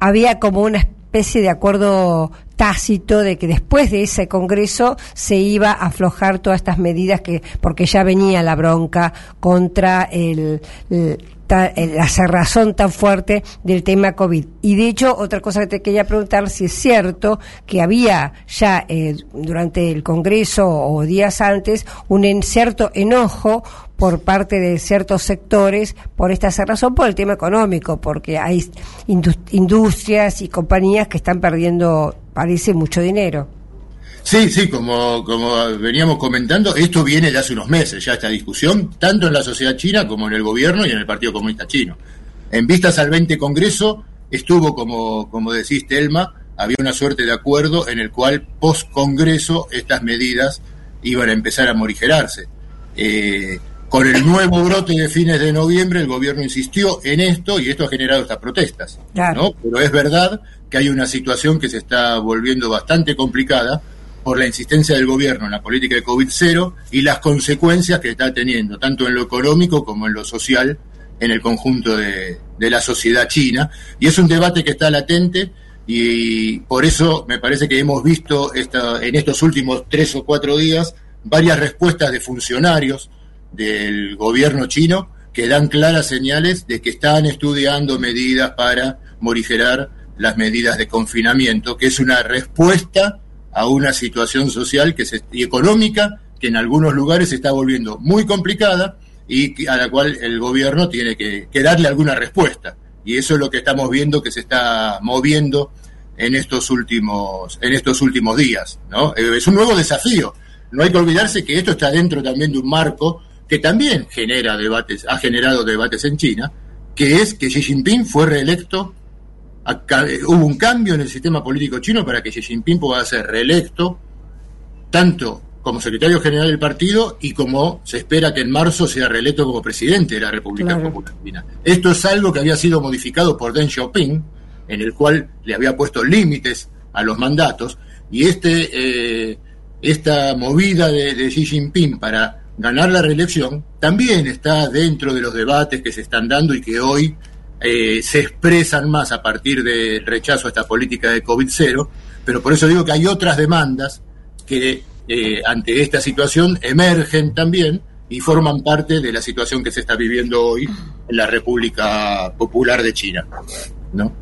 había como una especie de acuerdo tácito de que después de ese congreso se iba a aflojar todas estas medidas que porque ya venía la bronca contra el, el- ta- el- la cerrazón tan fuerte del tema COVID. Y de hecho, otra cosa que te quería preguntar, si es cierto que había ya eh, durante el Congreso o días antes un cierto enojo por parte de ciertos sectores por esta cerrazón, por el tema económico, porque hay indus- industrias y compañías que están perdiendo, parece, mucho dinero. Sí, sí, como, como veníamos comentando, esto viene de hace unos meses ya esta discusión, tanto en la sociedad china como en el gobierno y en el Partido Comunista Chino. En vistas al 20 Congreso estuvo, como, como decís, Telma, había una suerte de acuerdo en el cual post-Congreso estas medidas iban a empezar a morigerarse. Eh, con el nuevo brote de fines de noviembre, el gobierno insistió en esto y esto ha generado estas protestas. ¿no? Pero es verdad que hay una situación que se está volviendo bastante complicada por la insistencia del gobierno en la política de COVID-0 y las consecuencias que está teniendo, tanto en lo económico como en lo social, en el conjunto de, de la sociedad china. Y es un debate que está latente y por eso me parece que hemos visto esta, en estos últimos tres o cuatro días varias respuestas de funcionarios del gobierno chino que dan claras señales de que están estudiando medidas para morigerar las medidas de confinamiento, que es una respuesta a una situación social que se, y económica que en algunos lugares se está volviendo muy complicada y a la cual el gobierno tiene que, que darle alguna respuesta. Y eso es lo que estamos viendo que se está moviendo en estos últimos, en estos últimos días. ¿no? Eh, Es un nuevo desafío. No hay que olvidarse que esto está dentro también de un marco que también genera debates, ha generado debates en China, que es que Xi Jinping fue reelecto acá- hubo un cambio en el sistema político chino para que Xi Jinping pueda ser reelecto tanto como secretario general del partido y como se espera que en marzo sea reelecto como presidente de la República Claro. Popular China. Esto es algo que había sido modificado por Deng Xiaoping, en el cual le había puesto límites a los mandatos, y este eh, esta movida de, de Xi Jinping para ganar la reelección también está dentro de los debates que se están dando y que hoy eh, se expresan más a partir del rechazo a esta política de COVID-0, pero por eso digo que hay otras demandas que eh, ante esta situación emergen también y forman parte de la situación que se está viviendo hoy en la República Popular de China. ¿no?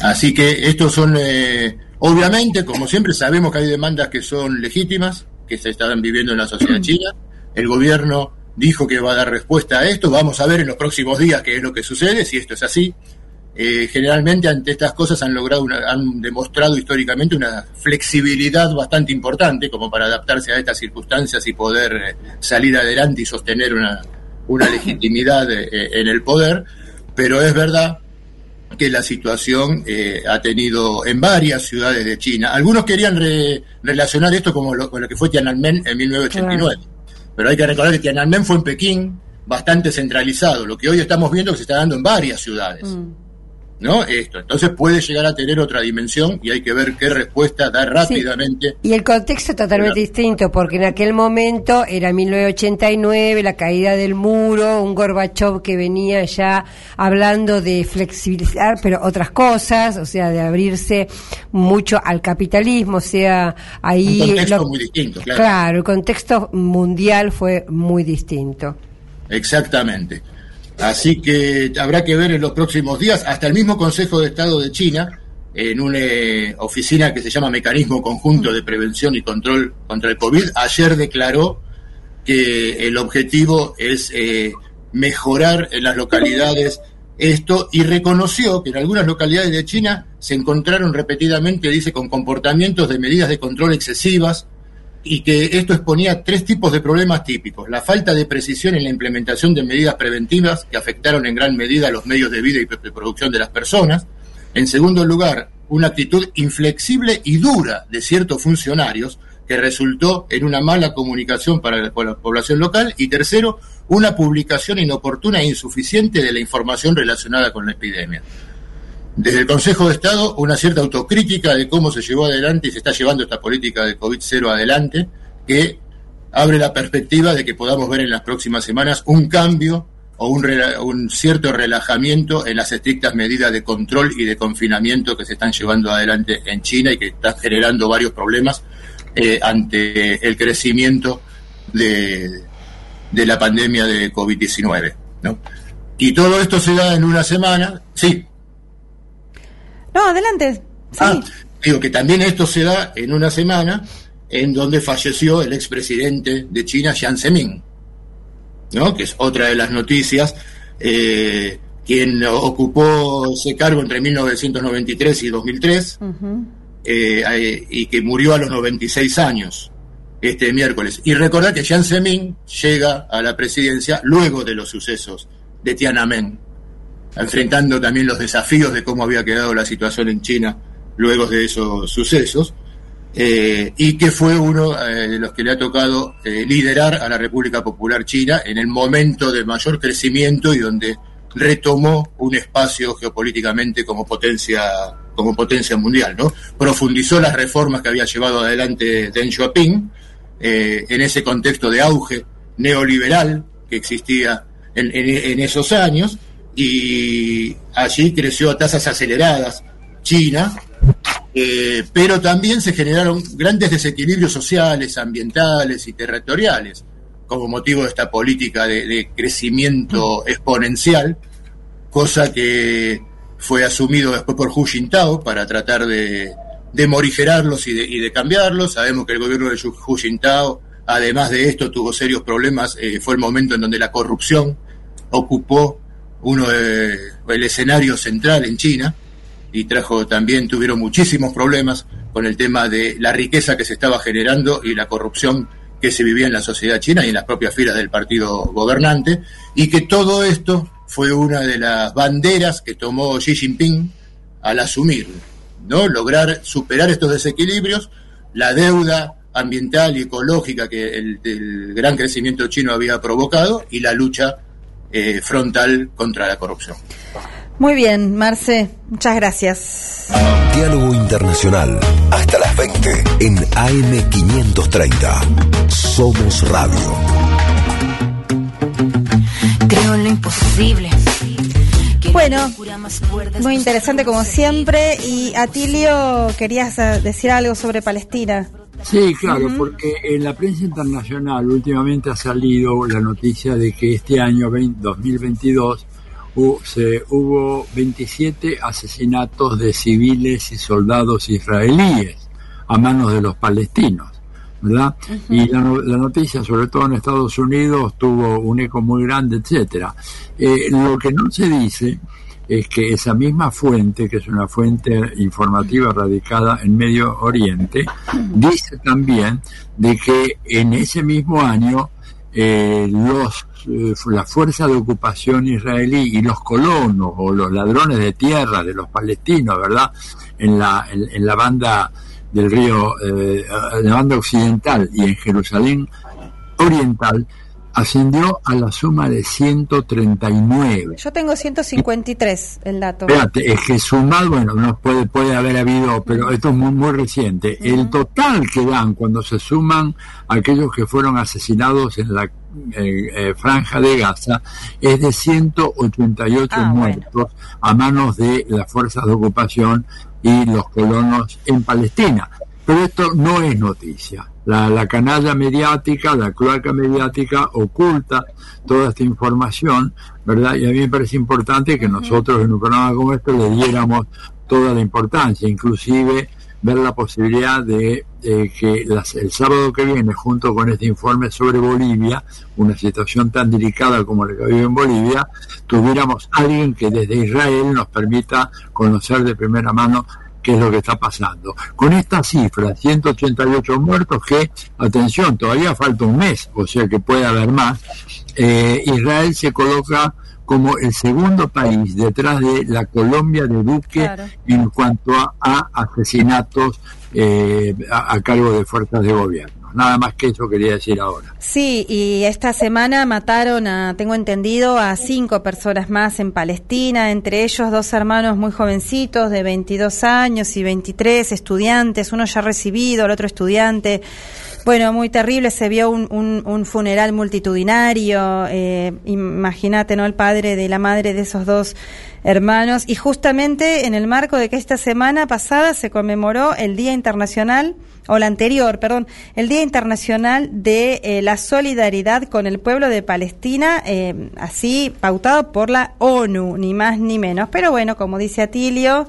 Así que estos son, eh, obviamente, como siempre, sabemos que hay demandas que son legítimas, que se están viviendo en la sociedad china. El gobierno dijo que va a dar respuesta a esto. Vamos a ver en los próximos días qué es lo que sucede, si esto es así. Eh, generalmente ante estas cosas han logrado, una- han demostrado históricamente una flexibilidad bastante importante como para adaptarse a estas circunstancias y poder eh, salir adelante y sostener una, una legitimidad eh, en el poder. Pero es verdad que la situación eh, ha tenido en varias ciudades de China. Algunos querían re- relacionar esto como con lo que fue Tiananmen en 1989, pero hay que recordar que Tiananmen fue en Pekín bastante centralizado, lo que hoy estamos viendo que se está dando en varias ciudades. ¿No? Esto. Entonces puede llegar a tener otra dimensión y hay que ver qué respuesta da rápidamente. Y el contexto es totalmente distinto, porque en aquel momento era 1989, la caída del muro, un Gorbachev que venía ya hablando de flexibilizar, pero otras cosas, o sea, de abrirse mucho al capitalismo, o sea, ahí... Un contexto lo- muy distinto, claro. Claro, el contexto mundial fue muy distinto. Exactamente. Así que habrá que ver en los próximos días, hasta el mismo Consejo de Estado de China, en una eh, oficina que se llama Mecanismo Conjunto de Prevención y Control contra el COVID, ayer declaró que el objetivo es eh, mejorar en las localidades esto y reconoció que en algunas localidades de China se encontraron repetidamente, dice, con comportamientos de medidas de control excesivas y que esto exponía tres tipos de problemas típicos. La falta de precisión en la implementación de medidas preventivas que afectaron en gran medida los medios de vida y de producción de las personas. En segundo lugar, una actitud inflexible y dura de ciertos funcionarios que resultó en una mala comunicación para la población local. Y tercero, una publicación inoportuna e insuficiente de la información relacionada con la epidemia. Desde el Consejo de Estado, una cierta autocrítica de cómo se llevó adelante y se está llevando esta política de COVID-0 adelante, que abre la perspectiva de que podamos ver en las próximas semanas un cambio o un, un, cierto relajamiento en las estrictas medidas de control y de confinamiento que se están llevando adelante en China y que están generando varios problemas eh, ante el crecimiento de, de la pandemia de COVID-19. ¿no? Y todo esto se da en una semana, sí. No, adelante. Ah, digo que también esto se da en una semana en donde falleció el expresidente de China, Jiang Zemin, ¿no? que es otra de las noticias, eh, quien ocupó ese cargo entre 1993 y 2003 eh, y que murió a los 96 años este miércoles. Y recordar que Jiang Zemin llega a la presidencia luego de los sucesos de Tiananmen, enfrentando también los desafíos de cómo había quedado la situación en China luego de esos sucesos, eh, y que fue uno eh, de los que le ha tocado eh, liderar a la República Popular China en el momento de mayor crecimiento y donde retomó un espacio geopolíticamente como potencia como potencia mundial, ¿no? Profundizó las reformas que había llevado adelante Deng Xiaoping en ese contexto de auge neoliberal que existía en esos años y allí creció a tasas aceleradas China, eh, pero también se generaron grandes desequilibrios sociales, ambientales y territoriales como motivo de esta política de, crecimiento exponencial, cosa que fue asumido después por Hu Jintao para tratar de, morigerarlos y de, cambiarlos. Sabemos que el gobierno de Hu Jintao, además de esto, tuvo serios problemas. Eh, fue el momento en donde la corrupción ocupó uno de, el escenario central en China y trajo también, tuvieron muchísimos problemas con el tema de la riqueza que se estaba generando y la corrupción que se vivía en la sociedad china y en las propias filas del partido gobernante, y que todo esto fue una de las banderas que tomó Xi Jinping al asumir, ¿no? Lograr superar estos desequilibrios, la deuda ambiental y ecológica que el, el gran crecimiento chino había provocado y la lucha eh, frontal contra la corrupción. Muy bien, Marce, muchas gracias. Diálogo Internacional, hasta las 20 en AM530. Somos Radio. Creo en lo imposible. Bueno, muy interesante como siempre. Y Atilio, querías eh, decir algo sobre Palestina. Sí, claro, porque en la prensa internacional últimamente ha salido la noticia de que este año 2022 se, hubo 27 asesinatos de civiles y soldados israelíes a manos de los palestinos, ¿verdad? Y la, noticia, sobre todo en Estados Unidos, tuvo un eco muy grande, etcétera. Eh, lo que no se dice es que esa misma fuente, que es una fuente informativa radicada en Medio Oriente, dice también de que en ese mismo año eh, los eh, la fuerza de ocupación israelí y los colonos o los ladrones de tierra de los palestinos, ¿verdad? En la, en, la banda del río, eh, en la banda occidental y en Jerusalén oriental, ascendió a la suma de 139. Yo tengo 153 el dato. Espérate, es que sumado, bueno, no puede, puede haber habido, pero esto es muy, muy reciente. El total que dan cuando se suman aquellos que fueron asesinados en la eh, franja de Gaza es de 188 ah, muertos a manos de las fuerzas de ocupación y los colonos en Palestina. Pero esto no es noticia la, la canalla mediática, la cloaca mediática oculta toda esta información, ¿verdad? Y a mí me parece importante que nosotros en un programa como este le diéramos toda la importancia, inclusive ver la posibilidad de eh, que las- el sábado que viene, junto con este informe sobre Bolivia, una situación tan delicada como la que vive en Bolivia, tuviéramos alguien que desde Israel nos permita conocer de primera mano qué es lo que está pasando. Con esta cifra, 188 muertos, que, atención, todavía falta un mes, o sea que puede haber más, eh, Israel se coloca como el segundo país detrás de la Colombia de Duque en cuanto a, a asesinatos eh, a, a cargo de fuerzas de gobierno. Nada más que eso quería decir ahora. Sí, y esta semana mataron, a, tengo entendido, a cinco personas más en Palestina, entre ellos dos hermanos muy jovencitos de 22 años y 23, estudiantes, uno ya recibido, el otro estudiante. Bueno, muy terrible, se vio un, un, un funeral multitudinario, eh, imagínate, ¿no? El padre de la madre de esos dos hermanos, y justamente en el marco de que esta semana pasada se conmemoró el Día Internacional, o la anterior, perdón, el Día Internacional de eh, la Solidaridad con el pueblo de Palestina, eh, así pautado por la ONU, ni más ni menos. Pero bueno, como dice Atilio,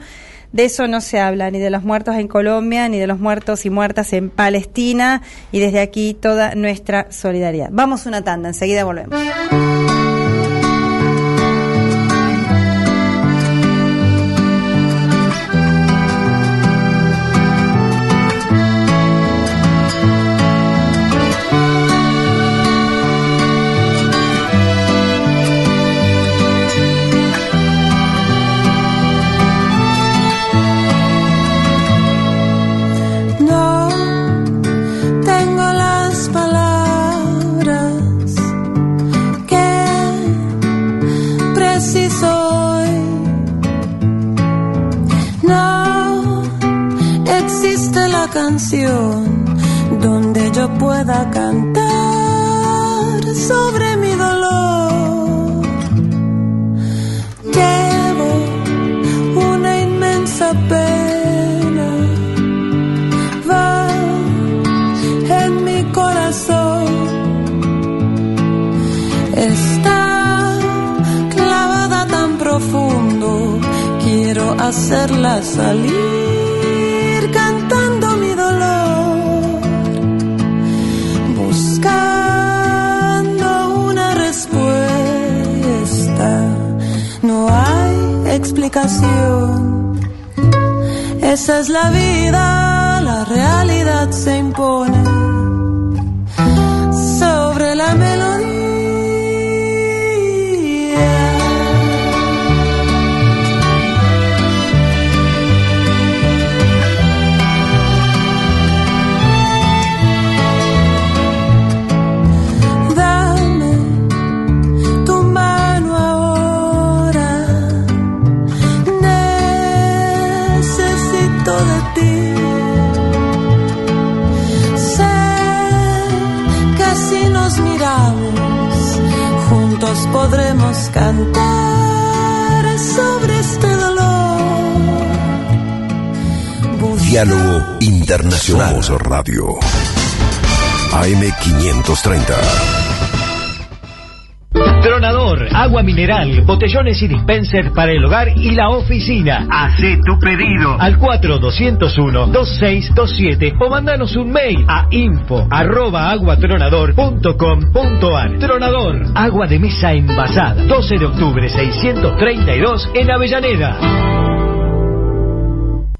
de eso no se habla, ni de los muertos en Colombia, ni de los muertos y muertas en Palestina, y desde aquí toda nuestra solidaridad. Vamos una tanda, enseguida volvemos. Canción donde yo pueda cantar sobre mi dolor. Llevo una inmensa pena va en mi corazón. Está clavada tan profundo, quiero hacerla salir Esa es la vida, la realidad se impone sobre la melodía. Juntos podremos cantar sobre este dolor. Diálogo Internacional. Somos Radio. AM530. Agua mineral, botellones y dispensers para el hogar y la oficina. Hacé tu pedido al 4201-2627 o mandanos un mail a info arroba aguatronador.com.ar. Tronador, agua de mesa envasada. 12 de octubre 632 en Avellaneda.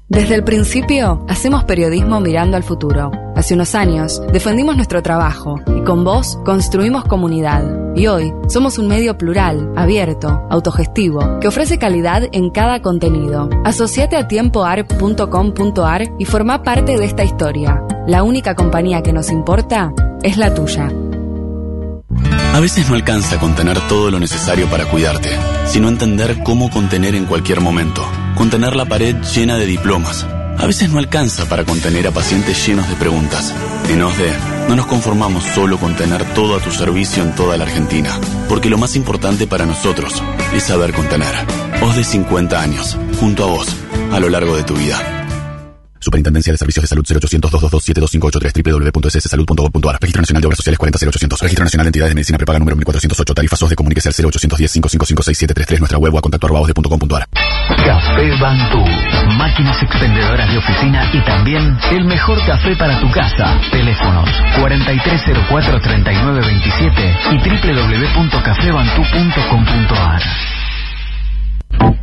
Desde el principio, hacemos periodismo mirando al futuro. Hace unos años, defendimos nuestro trabajo y con vos construimos comunidad. Y hoy, somos un medio plural, abierto, autogestivo, que ofrece calidad en cada contenido. Asociate a tiempoarp.com.ar y forma parte de esta historia. La única compañía que nos importa es la tuya. A veces no alcanza con tener todo lo necesario para cuidarte, sino entender cómo contener en cualquier momento. Contener la pared llena de diplomas. A veces no alcanza para contener a pacientes llenos de preguntas. En OSDE, no nos conformamos solo con tener todo a tu servicio en toda la Argentina, porque lo más importante para nosotros es saber contener. OSDE 50 años, junto a vos, a lo largo de tu vida. Superintendencia de Servicios de Salud 0800 222 72583 www.sssalud.gov.ar Registro Nacional de Obras Sociales 40800 Registro Nacional de Entidades de Medicina Prepaga número 1408 Tarifas SOS de Comuníquese al 0810 555 6733 Nuestra web o a contacto arroba voz.com.ar Café Bantú. Máquinas expendedoras de oficina y también el mejor café para tu casa. Teléfonos 4304-3927 y www.cafebantú.com.ar.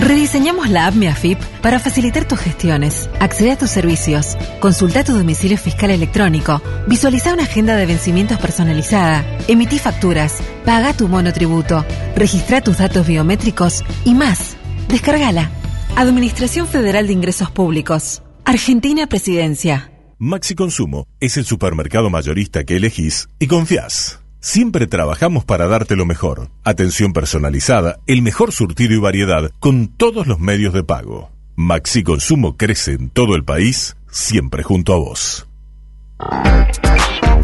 Rediseñamos la app MiAFIP para facilitar tus gestiones. Accede a tus servicios, consulta tu domicilio fiscal electrónico, visualiza una agenda de vencimientos personalizada, emití facturas, paga tu monotributo, registra tus datos biométricos y más. Descárgala. Administración Federal de Ingresos Públicos. Argentina Presidencia. Maxi Consumo es el supermercado mayorista que elegís y confías. Siempre trabajamos para darte lo mejor. Atención personalizada, el mejor surtido y variedad con todos los medios de pago. Maxi Consumo crece en todo el país, siempre junto a vos.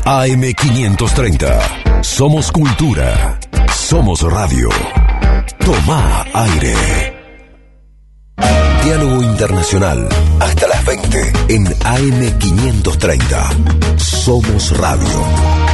AM530. Somos cultura. Somos radio. Toma aire. Diálogo Internacional. Hasta las 20 en AM530. Somos radio.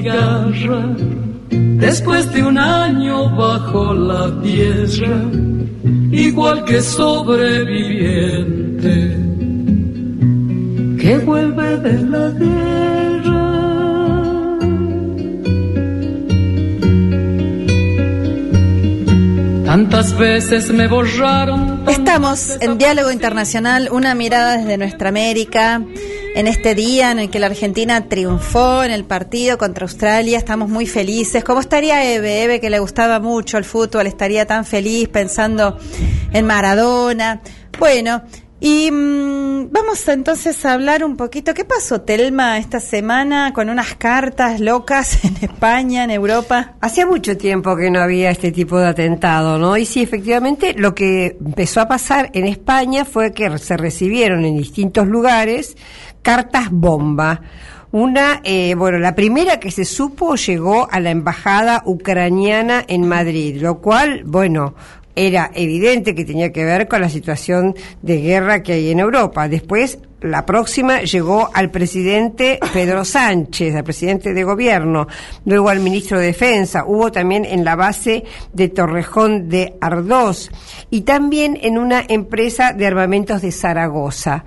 cigarra, después de un año bajo la tierra, igual que sobreviviente que vuelve de la guerra. Tantas veces me borraron. Estamos en Diálogo Internacional, una mirada desde nuestra América. En este día en el que la Argentina triunfó en el partido contra Australia, estamos muy felices. ¿Cómo estaría Eve? Eve, que le gustaba mucho el fútbol, estaría tan feliz pensando en Maradona. Bueno, y mm, vamos entonces a hablar un poquito. ¿Qué pasó, Telma, esta semana con unas cartas locas en España, en Europa? Hacía mucho tiempo que no había este tipo de atentado, ¿no? Y sí, efectivamente, lo que empezó a pasar en España fue que se recibieron en distintos lugares cartas bomba. Una, eh, bueno, la primera que se supo llegó a la embajada ucraniana en Madrid, lo cual, bueno, era evidente que tenía que ver con la situación de guerra que hay en Europa. Después, la próxima llegó al presidente Pedro Sánchez, al presidente de gobierno, luego al ministro de Defensa, hubo también en la base de Torrejón de Ardós y también en una empresa de armamentos de Zaragoza.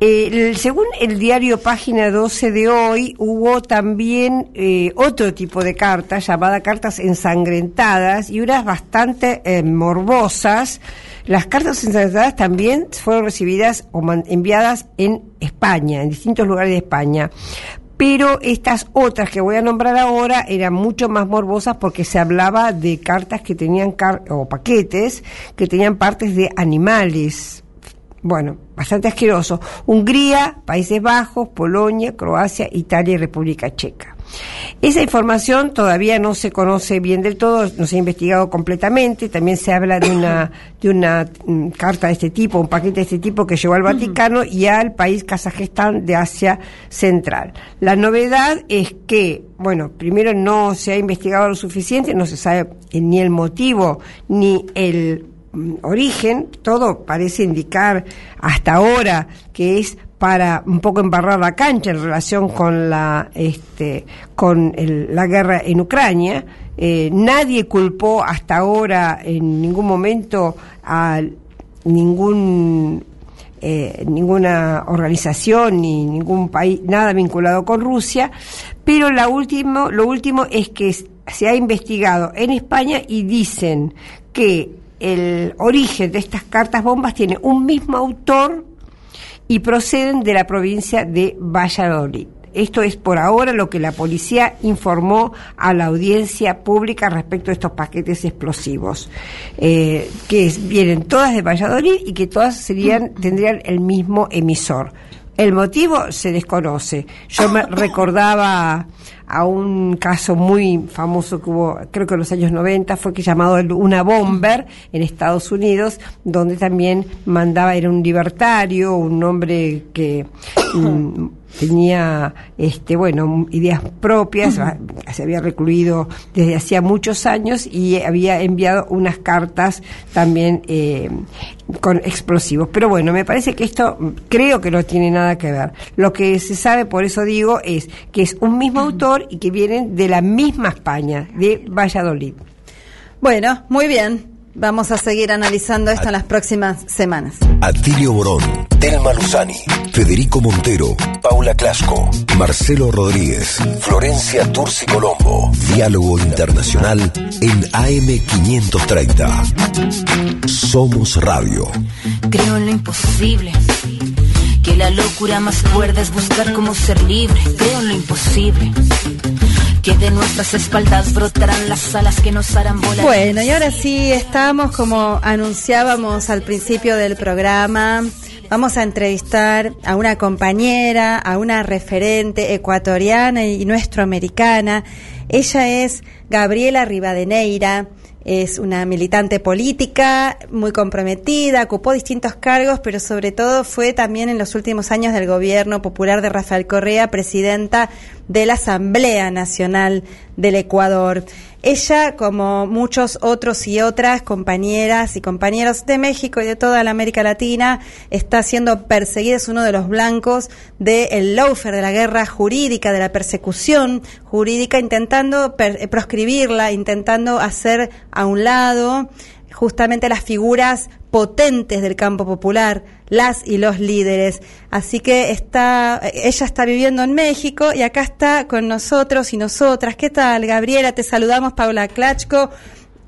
Eh, según el diario Página 12 de hoy, hubo también eh, otro tipo de cartas, llamadas cartas ensangrentadas, y unas bastante eh, morbosas. Las cartas ensangrentadas también fueron recibidas o enviadas en España, en distintos lugares de España. Pero estas otras que voy a nombrar ahora eran mucho más morbosas porque se hablaba de cartas que tenían, o paquetes, que tenían partes de animales, bueno, bastante asqueroso. Hungría, Países Bajos, Polonia, Croacia, Italia y República Checa. Esa información todavía no se conoce bien del todo, no se ha investigado completamente. También se habla de una, de una mm, carta de este tipo, un paquete de este tipo que llegó al Vaticano y al país Kazajistán de Asia Central. La novedad es que, bueno, primero no se ha investigado lo suficiente, no se sabe ni el motivo ni el origen, todo parece indicar hasta ahora que es para un poco embarrar la cancha en relación con la este con la guerra en Ucrania. Eh, nadie culpó hasta ahora en ningún momento a ningún eh, ninguna organización ni ningún país, nada vinculado con Rusia, pero último, lo último es que se ha investigado en España y dicen que el origen de estas cartas bombas tiene un mismo autor y proceden de la provincia de Valladolid. Esto es por ahora lo que la policía informó a la audiencia pública respecto a estos paquetes explosivos, eh, que vienen todas de Valladolid y que todas serían tendrían el mismo emisor. El motivo se desconoce. Yo me recordaba a un caso muy famoso que hubo, creo que en los años 90, fue que llamado una bomber en Estados Unidos, donde también mandaba, era un libertario, un hombre que mm, tenía, este, bueno, ideas propias, se había recluido desde hacía muchos años y había enviado unas cartas también eh, con explosivos. Pero bueno, me parece que esto creo que no tiene nada que ver. Lo que se sabe, por eso digo, es que es un mismo autor y que vienen de la misma España, de Valladolid. Bueno, muy bien. Vamos a seguir analizando esto en las próximas semanas. Atilio Borón, Telma Luzani, Federico Montero, Paula Clasco, Marcelo Rodríguez, Florencia Turci Colombo. Diálogo Internacional en AM530. Somos Radio. Creo en lo imposible. Que la locura más fuerte es buscar cómo ser libre. Creo en lo imposible Bueno, y ahora sí, estamos como anunciábamos al principio del programa. Vamos a entrevistar a una compañera, a una referente ecuatoriana y nuestroamericana. Ella es Gabriela Rivadeneira es una militante política muy comprometida, ocupó distintos cargos, pero sobre todo fue también en los últimos años del gobierno popular de Rafael Correa presidenta de la Asamblea Nacional del Ecuador. Ella, como muchos otros y otras compañeras y compañeros de México y de toda la América Latina, está siendo perseguida, es uno de los blancos del el lawfare, de la guerra jurídica, de la persecución jurídica, intentando proscribirla, intentando hacer a un lado justamente las figuras potentes del campo popular, las y los líderes. Así que está, ella está viviendo en México y acá está con nosotros y nosotras. ¿Qué tal, Gabriela? Te saludamos, Paula Klachko,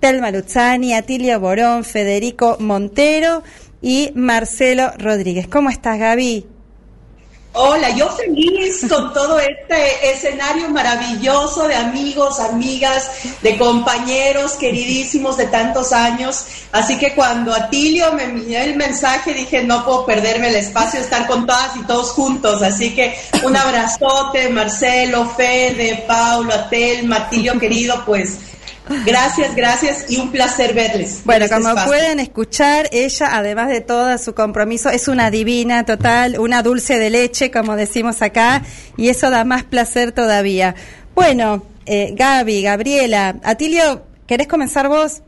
Telma Luzzani, Atilio Borón, Federico Montero y Marcelo Rodríguez. ¿Cómo estás, Gaby? Hola, yo feliz con todo este escenario maravilloso de amigos, amigas, de compañeros queridísimos de tantos años. Así que cuando Atilio me envió el mensaje dije, no puedo perderme el espacio de estar con todas y todos juntos. Así que un abrazote, Marcelo, Fede, Paulo, Atel, Atilio querido, pues Gracias, gracias y un placer verles. Bueno, este como pueden escuchar, ella, además de todo su compromiso, es una divina total, una dulce de leche, como decimos acá, y eso da más placer todavía. Bueno, eh, Gaby, Gabriela, Atilio, ¿querés comenzar vos?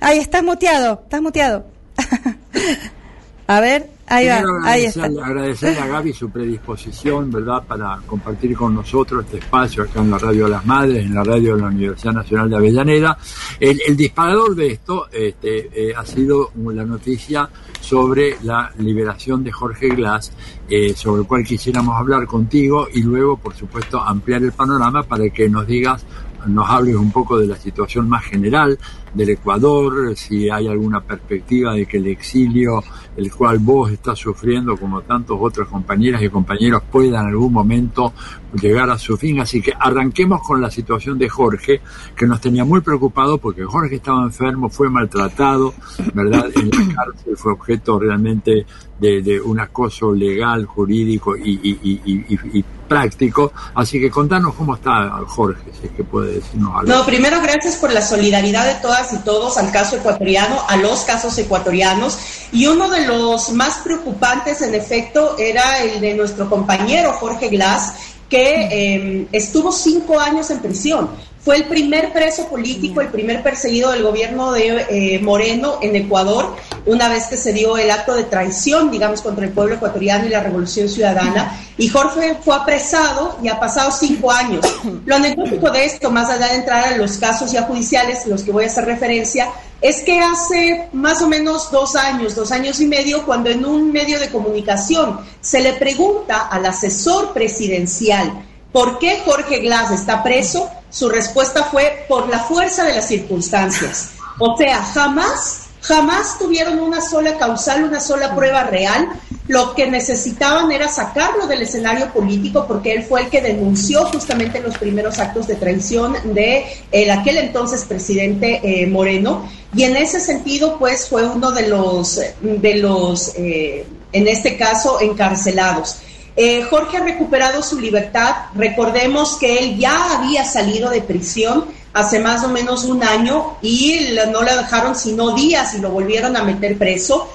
Ahí estás muteado, estás muteado. A ver. Ahí va, ahí está. Agradecerle a Gaby su predisposición, ¿verdad?, para compartir con nosotros este espacio acá en la Radio de las Madres, en la radio de la Universidad Nacional de Avellaneda. El, disparador de esto este, eh, ha sido la noticia sobre la liberación de Jorge Glass, eh, sobre el cual quisiéramos hablar contigo y luego, por supuesto, ampliar el panorama para que nos digas nos hables un poco de la situación más general del Ecuador, si hay alguna perspectiva de que el exilio, el cual vos estás sufriendo, como tantos otros compañeras y compañeros, pueda en algún momento llegar a su fin. Así que arranquemos con la situación de Jorge, que nos tenía muy preocupado porque Jorge estaba enfermo, fue maltratado, ¿verdad? En la cárcel fue objeto realmente de, un acoso legal, jurídico y, práctico. Así que contanos cómo está Jorge, si es que puede decirnos algo. No, primero gracias por la solidaridad de todas y todos al caso ecuatoriano, a los casos ecuatorianos. Y uno de los más preocupantes, en efecto, era el de nuestro compañero Jorge Glass, que eh, estuvo cinco años en prisión. Fue el primer preso político, el primer perseguido del gobierno de eh, Moreno en Ecuador, una vez que se dio el acto de traición, digamos, contra el pueblo ecuatoriano y la revolución ciudadana. Y Jorge fue apresado y ha pasado cinco años. Lo anecdótico de esto, más allá de entrar a los casos ya judiciales, los que voy a hacer referencia, es que hace más o menos dos años, dos años y medio, cuando en un medio de comunicación se le pregunta al asesor presidencial por qué Jorge Glass está preso, su respuesta fue por la fuerza de las circunstancias. O sea, jamás Jamás tuvieron una sola causal, una sola prueba real. Lo que necesitaban era sacarlo del escenario político porque él fue el que denunció justamente los primeros actos de traición de el aquel entonces presidente eh, Moreno. Y en ese sentido, pues fue uno de los, de los eh, en este caso, encarcelados. Eh, Jorge ha recuperado su libertad. Recordemos que él ya había salido de prisión hace más o menos un año y no le dejaron sino días y lo volvieron a meter preso.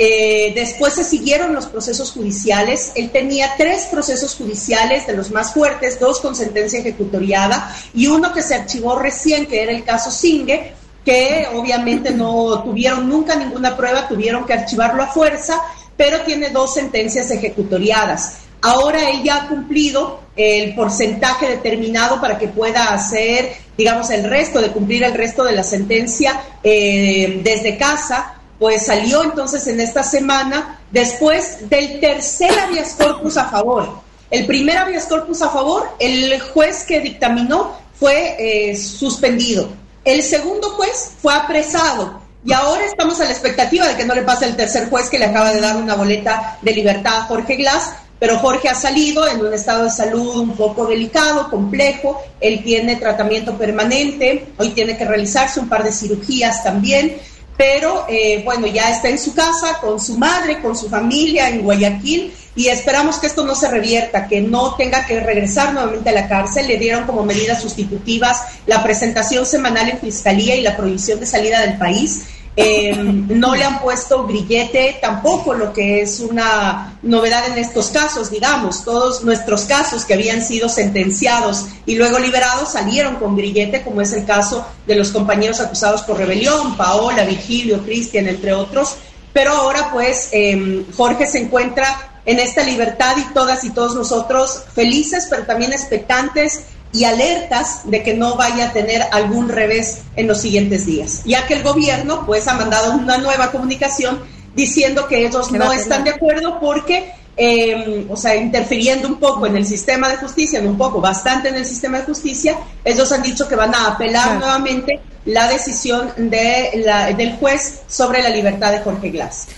Eh, después se siguieron los procesos judiciales. Él tenía tres procesos judiciales de los más fuertes, dos con sentencia ejecutoriada y uno que se archivó recién, que era el caso Singue, que obviamente no tuvieron nunca ninguna prueba, tuvieron que archivarlo a fuerza, pero tiene dos sentencias ejecutoriadas. Ahora él ya ha cumplido el porcentaje determinado para que pueda hacer, digamos, el resto, de cumplir el resto de la sentencia eh, desde casa, pues salió entonces en esta semana después del tercer habeas corpus a favor. El primer habeas corpus a favor, el juez que dictaminó fue eh, suspendido. El segundo juez fue apresado. Y ahora estamos a la expectativa de que no le pase el tercer juez que le acaba de dar una boleta de libertad a Jorge Glass, pero Jorge ha salido en un estado de salud un poco delicado, complejo, él tiene tratamiento permanente, hoy tiene que realizarse un par de cirugías también, pero eh, bueno, ya está en su casa con su madre, con su familia en Guayaquil y esperamos que esto no se revierta, que no tenga que regresar nuevamente a la cárcel. Le dieron como medidas sustitutivas la presentación semanal en fiscalía y la prohibición de salida del país. Eh, no le han puesto grillete tampoco, lo que es una novedad en estos casos, digamos. Todos nuestros casos que habían sido sentenciados y luego liberados salieron con grillete, como es el caso de los compañeros acusados por rebelión, Paola, Virgilio, Cristian, entre otros. Pero ahora pues em, Jorge se encuentra en esta libertad y todas y todos nosotros felices, pero también expectantes y alertas de que no vaya a tener algún revés en los siguientes días, ya que el gobierno pues ha mandado una nueva comunicación diciendo que ellos no están de acuerdo porque, em, o sea, interfiriendo un poco en el sistema de justicia, un poco, bastante en el sistema de justicia, ellos han dicho que van a apelar nuevamente la decisión de la, del juez sobre la libertad de Jorge Glass.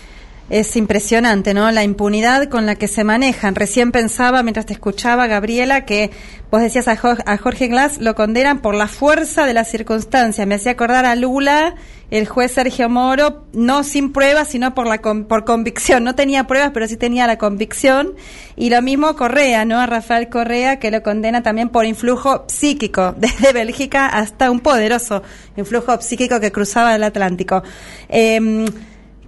Es impresionante, ¿no? La impunidad con la que se manejan. Recién pensaba, mientras te escuchaba, Gabriela, que vos decías a Jorge, Glass lo condenan por la fuerza de las circunstancias. Me hacía acordar a Lula, el juez Sergio Moro, no sin pruebas, sino por la por convicción. No tenía pruebas, pero sí tenía la convicción. Y lo mismo Correa, ¿no? A Rafael Correa, que lo condena también por influjo psíquico, desde Bélgica hasta un poderoso influjo psíquico que cruzaba el Atlántico. Eh,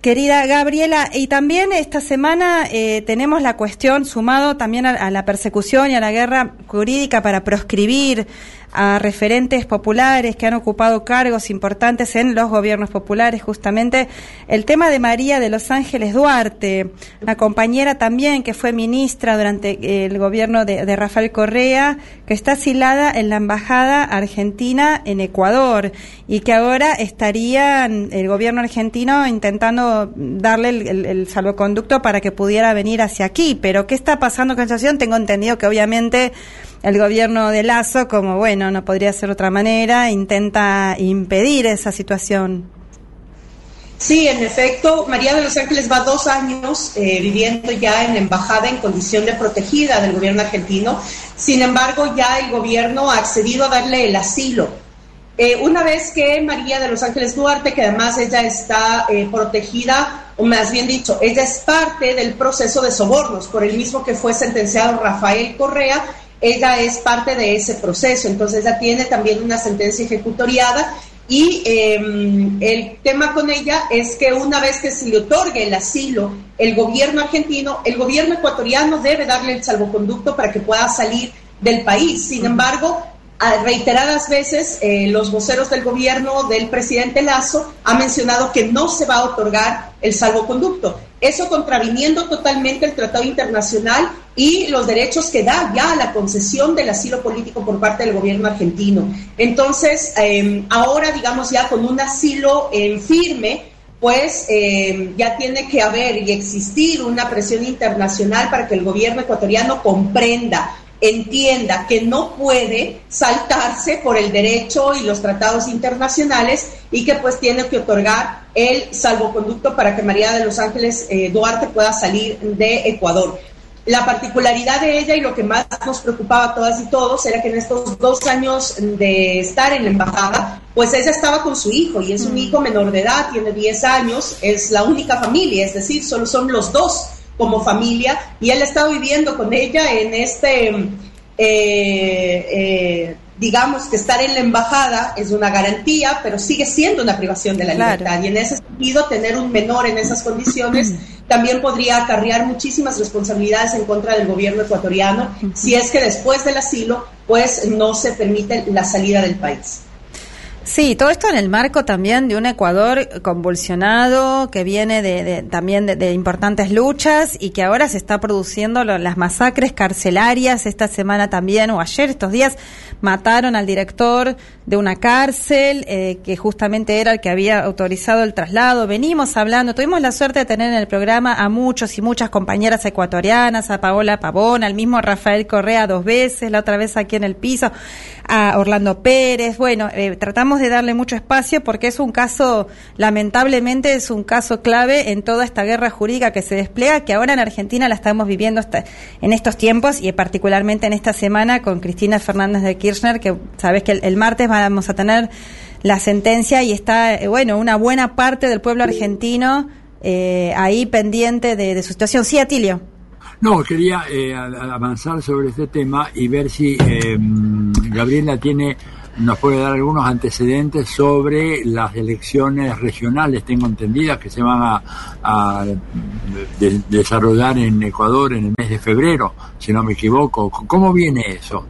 Querida Gabriela, y también esta semana eh, tenemos la cuestión, sumado también a, la persecución y a la guerra jurídica para proscribir a referentes populares que han ocupado cargos importantes en los gobiernos populares, justamente el tema de María de Los Ángeles Duarte, una compañera también que fue ministra durante el gobierno de, Rafael Correa, que está asilada en la Embajada Argentina en Ecuador y que ahora estaría el gobierno argentino intentando darle el, salvoconducto para que pudiera venir hacia aquí. Pero ¿qué está pasando con esa situación? Tengo entendido que obviamente el gobierno de Lazo, como bueno, no podría ser otra manera, intenta impedir esa situación. Sí, en efecto, María de los Ángeles va dos años eh, viviendo ya en la embajada en condición de protegida del gobierno argentino. Sin embargo, ya el gobierno ha accedido a darle el asilo. Eh, una vez que María de los Ángeles Duarte, que además ella está eh, protegida, o más bien dicho, ella es parte del proceso de sobornos, por el mismo que fue sentenciado Rafael Correa, ella es parte de ese proceso, entonces ella tiene también una sentencia ejecutoriada y em, el tema con ella es que una vez que se le otorgue el asilo, el gobierno argentino, el gobierno ecuatoriano debe darle el salvoconducto para que pueda salir del país. Sin embargo, reiteradas veces eh, los voceros del gobierno del presidente Lazo han mencionado que no se va a otorgar el salvoconducto. Eso contraviniendo totalmente el tratado internacional y los derechos que da ya la concesión del asilo político por parte del gobierno argentino. Entonces, em, ahora, digamos, ya con un asilo firme, pues em, ya tiene que haber y existir una presión internacional para que el gobierno ecuatoriano comprenda entienda que no puede saltarse por el derecho y los tratados internacionales y que pues tiene que otorgar el salvoconducto para que María de los Ángeles eh, Duarte pueda salir de Ecuador. La particularidad de ella y lo que más nos preocupaba a todas y todos era que en estos dos años de estar en la embajada, pues ella estaba con su hijo y es un mm. hijo menor de edad, tiene 10 años, es la única familia, es decir, solo son los dos como familia y él estado viviendo con ella en este, eh, eh, digamos que estar en la embajada es una garantía, pero sigue siendo una privación de la libertad. Y en ese sentido tener un menor en esas condiciones también podría acarrear muchísimas responsabilidades en contra del gobierno ecuatoriano si es que después del asilo pues no se permite la salida del país. Sí, todo esto en el marco también de un Ecuador convulsionado que viene de, también de, importantes luchas y que ahora se está produciendo las masacres carcelarias. Esta semana también, o ayer, estos días, mataron al director de una cárcel eh, que justamente era el que había autorizado el traslado. Venimos hablando, tuvimos la suerte de tener en el programa a muchos y muchas compañeras ecuatorianas, a Paola Pavón, al mismo Rafael Correa dos veces, la otra vez aquí en el piso, a Orlando Pérez. Bueno, eh, tratamos de darle mucho espacio porque es un caso, lamentablemente es un caso clave en toda esta guerra jurídica que se despliega, que ahora en Argentina la estamos viviendo en estos tiempos y particularmente en esta semana con Cristina Fernández de Kirchner, que sabes que el, martes vamos a tener la sentencia y está, eh, bueno, una buena parte del pueblo argentino eh, ahí pendiente de, su situación. Sí, Atilio. No, quería eh, avanzar sobre este tema y ver si Gabriela tiene nos puede dar algunos antecedentes sobre las elecciones regionales, tengo entendidas, que se van a, desarrollar en Ecuador en el mes de febrero, si no me equivoco. ¿Cómo viene eso?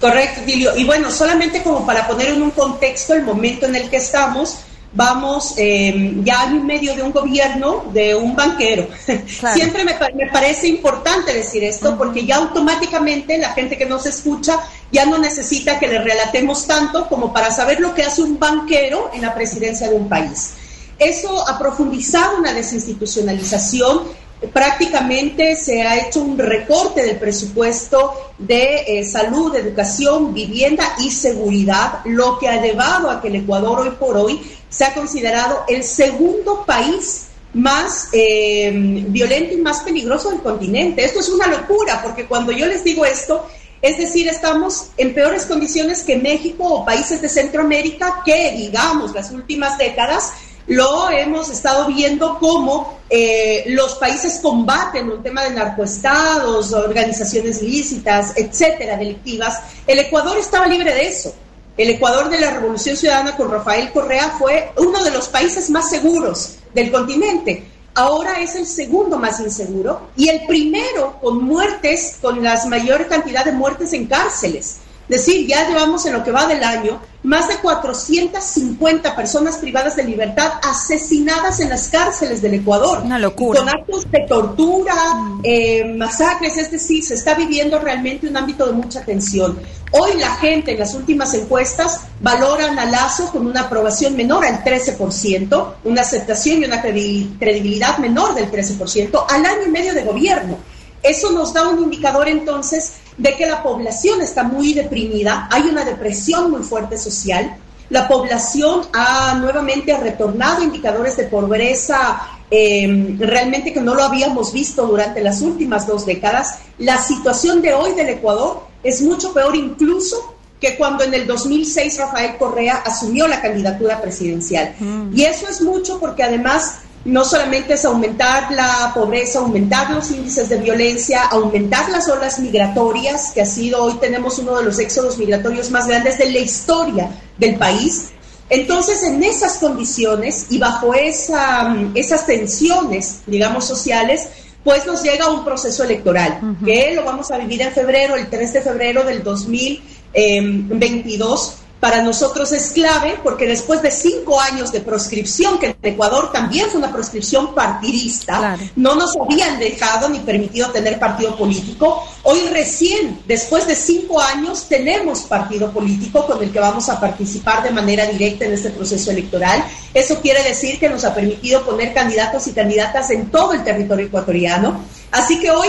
Correcto, Tilio. Y bueno, solamente como para poner en un contexto el momento en el que estamos, vamos eh, ya en medio de un gobierno de un banquero. Siempre me, me, parece importante decir esto porque ya automáticamente la gente que nos escucha ya no necesita que le relatemos tanto como para saber lo que hace un banquero en la presidencia de un país. Eso ha profundizado una desinstitucionalización prácticamente se ha hecho un recorte del presupuesto de eh, salud, educación, vivienda y seguridad, lo que ha llevado a que el Ecuador hoy por hoy se ha considerado el segundo país más eh, violento y más peligroso del continente. Esto es una locura, porque cuando yo les digo esto, es decir, estamos en peores condiciones que México o países de Centroamérica que, digamos, las últimas décadas lo hemos estado viendo cómo eh, los países combaten un tema de narcoestados, organizaciones ilícitas, etcétera, delictivas. El Ecuador estaba libre de eso. El Ecuador de la Revolución Ciudadana con Rafael Correa fue uno de los países más seguros del continente. Ahora es el segundo más inseguro y el primero con muertes, con la mayor cantidad de muertes en cárceles. Es decir, ya llevamos en lo que va del año más de 450 personas privadas de libertad asesinadas en las cárceles del Ecuador. Una locura. Con actos de tortura, eh, masacres, es decir, se está viviendo realmente un ámbito de mucha tensión. Hoy la gente en las últimas encuestas valoran a Lazo con una aprobación menor al 13%, una aceptación y una credibilidad menor del 13% al año y medio de gobierno. Eso nos da un indicador entonces de que la población está muy deprimida, hay una depresión muy fuerte social, la población ha nuevamente retornado indicadores de pobreza em, realmente que no lo habíamos visto durante las últimas dos décadas. La situación de hoy del Ecuador es mucho peor incluso que cuando en el 2006 Rafael Correa asumió la candidatura presidencial. Mm. Y eso es mucho porque además no solamente es aumentar la pobreza, aumentar los índices de violencia, aumentar las olas migratorias, que ha sido, hoy tenemos uno de los éxodos migratorios más grandes de la historia del país. Entonces, en esas condiciones y bajo esa, esas tensiones, digamos, sociales, pues nos llega un proceso electoral, que lo vamos a vivir en febrero, el 3 de febrero del 2022 para nosotros es clave porque después de cinco años de proscripción, que en Ecuador también fue una proscripción partidista, no nos habían dejado ni permitido tener partido político, hoy recién, después de cinco años, tenemos partido político con el que vamos a participar de manera directa en este proceso electoral. Eso quiere decir que nos ha permitido poner candidatos y candidatas en todo el territorio ecuatoriano. Así que hoy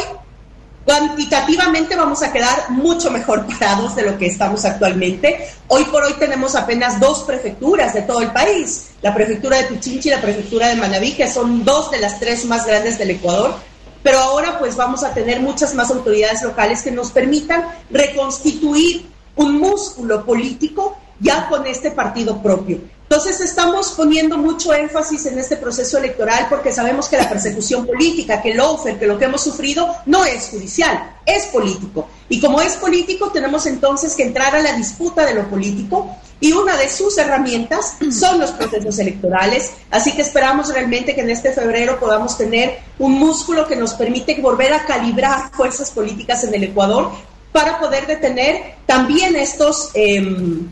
Cuantitativamente vamos a quedar mucho mejor parados de lo que estamos actualmente. Hoy por hoy tenemos apenas dos prefecturas de todo el país, la prefectura de Pichinchi y la prefectura de Manabí, que son dos de las tres más grandes del Ecuador. Pero ahora pues vamos a tener muchas más autoridades locales que nos permitan reconstituir un músculo político ya con este partido propio. Entonces estamos poniendo mucho énfasis en este proceso electoral porque sabemos que la persecución política, que el offer, que lo que hemos sufrido no es judicial, es político. Y como es político, tenemos entonces que entrar a la disputa de lo político y una de sus herramientas son los procesos electorales. Así que esperamos realmente que en este febrero podamos tener un músculo que nos permite volver a calibrar fuerzas políticas en el Ecuador para poder detener también estos... Eh,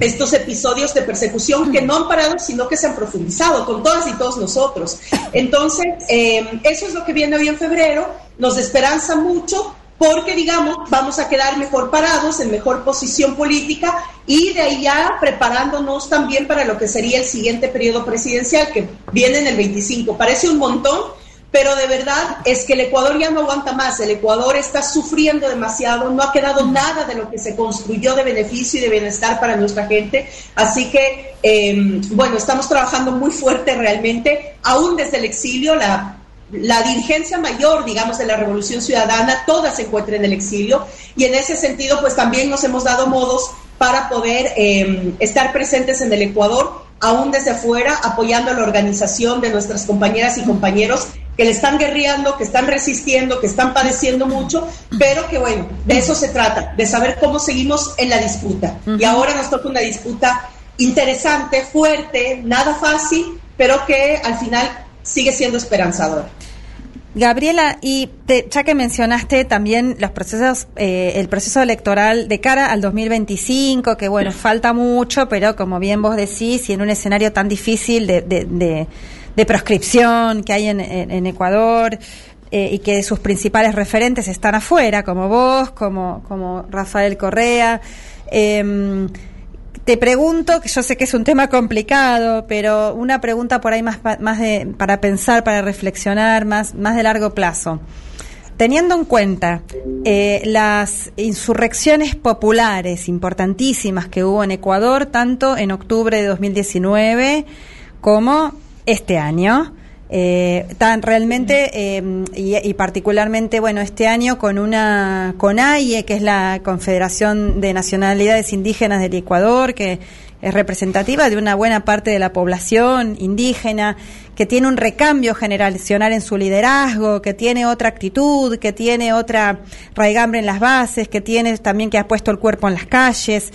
estos episodios de persecución que no han parado, sino que se han profundizado con todas y todos nosotros. Entonces, eh, eso es lo que viene hoy en febrero, nos esperanza mucho porque, digamos, vamos a quedar mejor parados, en mejor posición política y de ahí ya preparándonos también para lo que sería el siguiente periodo presidencial que viene en el 25. Parece un montón, pero de verdad es que el Ecuador ya no aguanta más, el Ecuador está sufriendo demasiado, no ha quedado nada de lo que se construyó de beneficio y de bienestar para nuestra gente, así que, em, bueno, estamos trabajando muy fuerte realmente, aún desde el exilio, la, la dirigencia mayor, digamos, de la Revolución Ciudadana, toda se encuentra en el exilio, y en ese sentido, pues también nos hemos dado modos para poder em, estar presentes en el Ecuador aún desde afuera, apoyando a la organización de nuestras compañeras y compañeros que le están guerreando, que están resistiendo, que están padeciendo mucho, pero que bueno, de eso se trata, de saber cómo seguimos en la disputa. Y ahora nos toca una disputa interesante, fuerte, nada fácil, pero que al final sigue siendo esperanzadora. Gabriela, y ya que mencionaste también los procesos, eh, el proceso electoral de cara al 2025, que bueno, falta mucho, pero como bien vos decís, y en un escenario tan difícil de, de de proscripción que hay en, Ecuador eh, y que sus principales referentes están afuera, como vos, como, como Rafael Correa. Em, te pregunto, que yo sé que es un tema complicado, pero una pregunta por ahí más, más de, para pensar, para reflexionar, más, más de largo plazo. Teniendo en cuenta eh, las insurrecciones populares importantísimas que hubo en Ecuador, tanto en octubre de 2019 como este año. Eh, tan realmente eh, y, particularmente bueno este año con una CONAIE que es la Confederación de Nacionalidades Indígenas del Ecuador que es representativa de una buena parte de la población indígena que tiene un recambio generacional en su liderazgo que tiene otra actitud que tiene otra raigambre en las bases que tiene también que ha puesto el cuerpo en las calles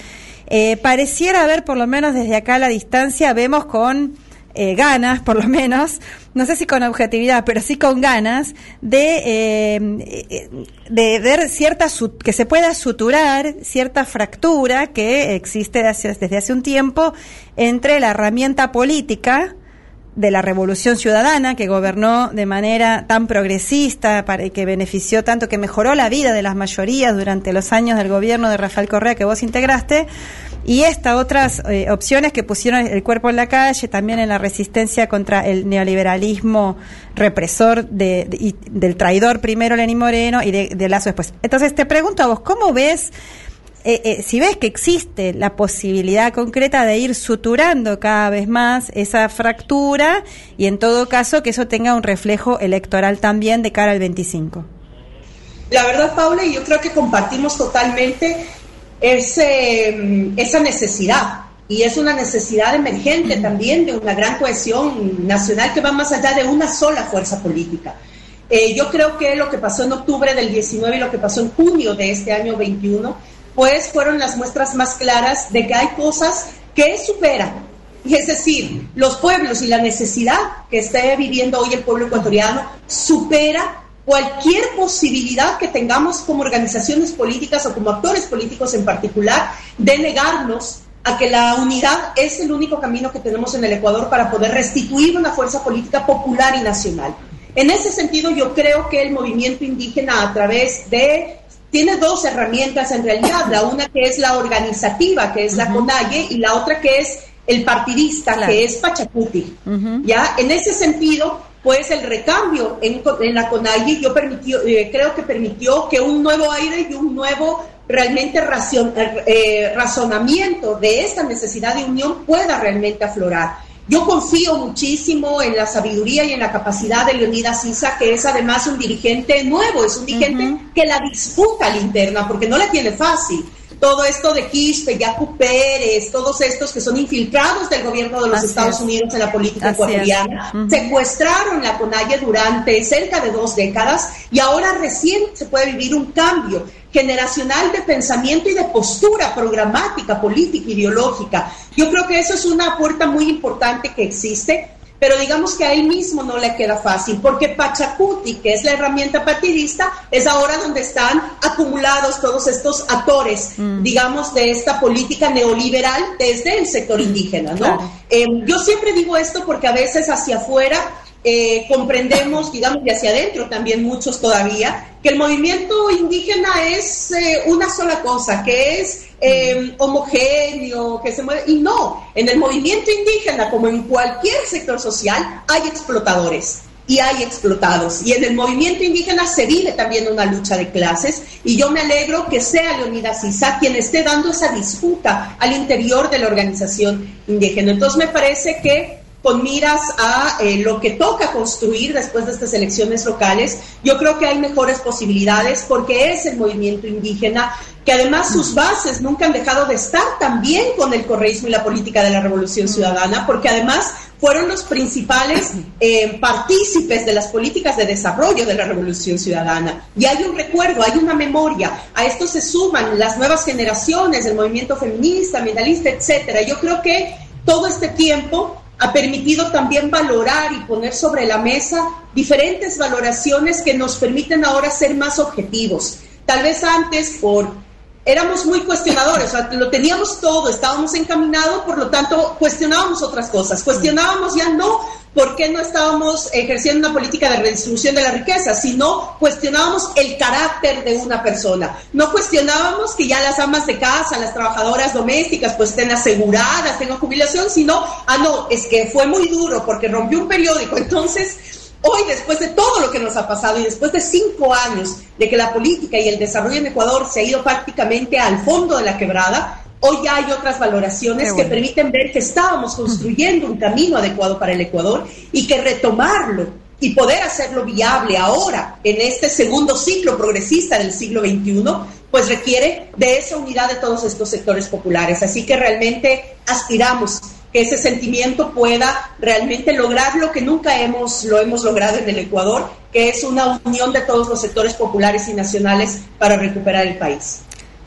eh, pareciera haber por lo menos desde acá a la distancia vemos con eh, ganas, por lo menos, no sé si con objetividad, pero sí con ganas de, eh, de ver cierta, que se pueda suturar cierta fractura que existe desde hace, un tiempo entre la herramienta política, de la revolución ciudadana que gobernó de manera tan progresista para, que benefició tanto, que mejoró la vida de las mayorías durante los años del gobierno de Rafael Correa que vos integraste, y estas otras eh, opciones que pusieron el cuerpo en la calle, también en la resistencia contra el neoliberalismo represor de, del traidor primero Lenín Moreno y de, Lazo después. Entonces te pregunto a vos, ¿cómo ves, eh, eh, si ves que existe la posibilidad concreta de ir suturando cada vez más esa fractura y en todo caso que eso tenga un reflejo electoral también de cara al 25? La verdad, Paula, y yo creo que compartimos totalmente ese, esa necesidad. Y es una necesidad emergente también de una gran cohesión nacional que va más allá de una sola fuerza política. Eh, yo creo que lo que pasó en octubre del 19 y lo que pasó en junio de este año 21, pues fueron las muestras más claras de que hay cosas que superan. Y es decir, los pueblos y la necesidad que esté viviendo hoy el pueblo ecuatoriano supera cualquier posibilidad que tengamos como organizaciones políticas o como actores políticos en particular de negarnos a que la unidad es el único camino que tenemos en el Ecuador para poder restituir una fuerza política popular y nacional. En ese sentido, yo creo que el movimiento indígena a través de tiene dos herramientas en realidad, la una que es la organizativa, que es la CONAIE, y la otra que es el partidista, que es Pachacuti. ¿Ya? En ese sentido, pues el recambio en, la CONAIE yo permitió, eh, creo que permitió que un nuevo aire y un nuevo realmente eh, razonamiento de esta necesidad de unión pueda realmente aflorar. Yo confío muchísimo en la sabiduría y en la capacidad de Leonidas Sisa, que es además un dirigente nuevo, es un dirigente que la disputa la interna, porque no la tiene fácil. Todo esto de Quispe, Yacu Pérez, todos estos que son infiltrados del gobierno de los Estados Unidos en la política ecuatoriana, secuestraron la CONAIE durante cerca de dos décadas y ahora recién se puede vivir un cambio generacional de pensamiento y de postura programática, política, ideológica. Yo creo que eso es una puerta muy importante que existe, pero digamos que a él mismo no le queda fácil, porque Pachacuti, que es la herramienta partidista, es ahora donde están acumulados todos estos actores, mm. digamos, de esta política neoliberal desde el sector indígena, ¿no? Em, yo siempre digo esto porque a veces hacia afuera eh, comprendemos, digamos, y hacia adentro también muchos todavía, que el movimiento indígena es eh, una sola cosa, que es em, homogéneo, que se mueve. Y no, en el movimiento indígena, como en cualquier sector social, hay explotadores y hay explotados. Y en el movimiento indígena se vive también una lucha de clases y yo me alegro que sea Leonidas Isa quien esté dando esa disputa al interior de la organización indígena. Entonces me parece que con miras a eh, lo que toca construir después de estas elecciones locales, yo creo que hay mejores posibilidades porque es el movimiento indígena que además sus bases nunca han dejado de estar también con el correísmo y la política de la revolución ciudadana, porque además fueron los principales eh, partícipes de las políticas de desarrollo de la revolución ciudadana. Y hay un recuerdo, hay una memoria. A esto se suman las nuevas generaciones, el movimiento feminista, ambientalista, etcétera. Yo creo que todo este tiempo ha permitido también valorar y poner sobre la mesa diferentes valoraciones que nos permiten ahora ser más objetivos. Tal vez antes por éramos muy cuestionadores, lo teníamos todo, estábamos encaminados, por lo tanto cuestionábamos otras cosas, cuestionábamos ya no por qué no estábamos ejerciendo una política de redistribución de la riqueza, sino cuestionábamos el carácter de una persona, no cuestionábamos que ya las amas de casa, las trabajadoras domésticas pues estén aseguradas, tengan jubilación, sino, ah no, es que fue muy duro porque rompió un periódico, entonces Hoy, después de todo lo que nos ha pasado y después de cinco años de que la política y el desarrollo en Ecuador se ha ido prácticamente al fondo de la quebrada, hoy ya hay otras valoraciones que permiten ver que estábamos construyendo un camino adecuado para el Ecuador y que retomarlo y poder hacerlo viable ahora en este segundo ciclo progresista del siglo XXI, pues requiere de esa unidad de todos estos sectores populares. Así que realmente aspiramos que ese sentimiento pueda realmente lograr lo que nunca hemos, lo hemos logrado en el Ecuador, que es una unión de todos los sectores populares y nacionales para recuperar el país.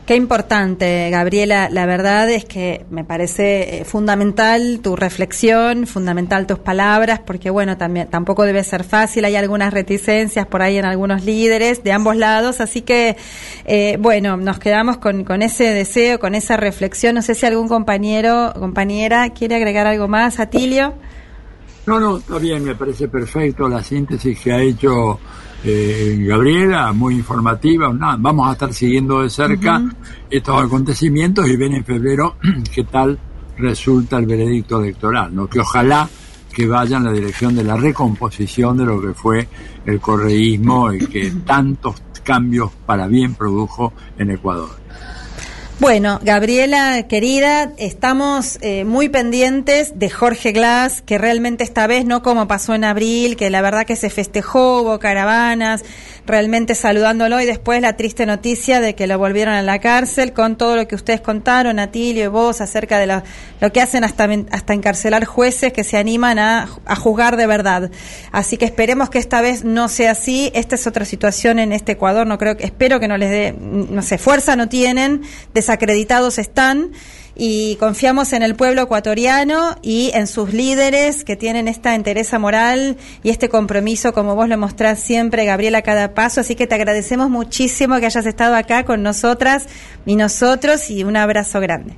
Qué importante, Gabriela. La verdad es que me parece eh, fundamental tu reflexión, fundamental tus palabras, porque bueno, también tampoco debe ser fácil. Hay algunas reticencias por ahí en algunos líderes de ambos lados, así que eh, bueno, nos quedamos con, con ese deseo, con esa reflexión. No sé si algún compañero, compañera quiere agregar algo más, Atilio. No, no, está bien, me parece perfecto la síntesis que ha hecho eh, Gabriela, muy informativa. vamos a estar siguiendo de cerca estos acontecimientos y ven en febrero qué tal resulta el veredicto electoral, ¿no? que ojalá que vaya en la dirección de la recomposición de lo que fue el correísmo y que tantos cambios para bien produjo en Ecuador. Bueno, Gabriela, querida, estamos eh, muy pendientes de Jorge Glass, que realmente esta vez no como pasó en abril, que la verdad que se festejó, hubo caravanas, realmente saludándolo y después la triste noticia de que lo volvieron a la cárcel con todo lo que ustedes contaron, Atilio y vos, acerca de lo, que hacen hasta, hasta encarcelar jueces que se animan a, a juzgar de verdad. Así que esperemos que esta vez no sea así. Esta es otra situación en este Ecuador, no creo que, espero que no les dé, no sé, fuerza no tienen, desacreditados están y confiamos en el pueblo ecuatoriano y en sus líderes que tienen esta entereza moral y este compromiso, como vos lo mostrás siempre, Gabriela, a cada paso. Así que te agradecemos muchísimo que hayas estado acá con nosotras y nosotros y un abrazo grande.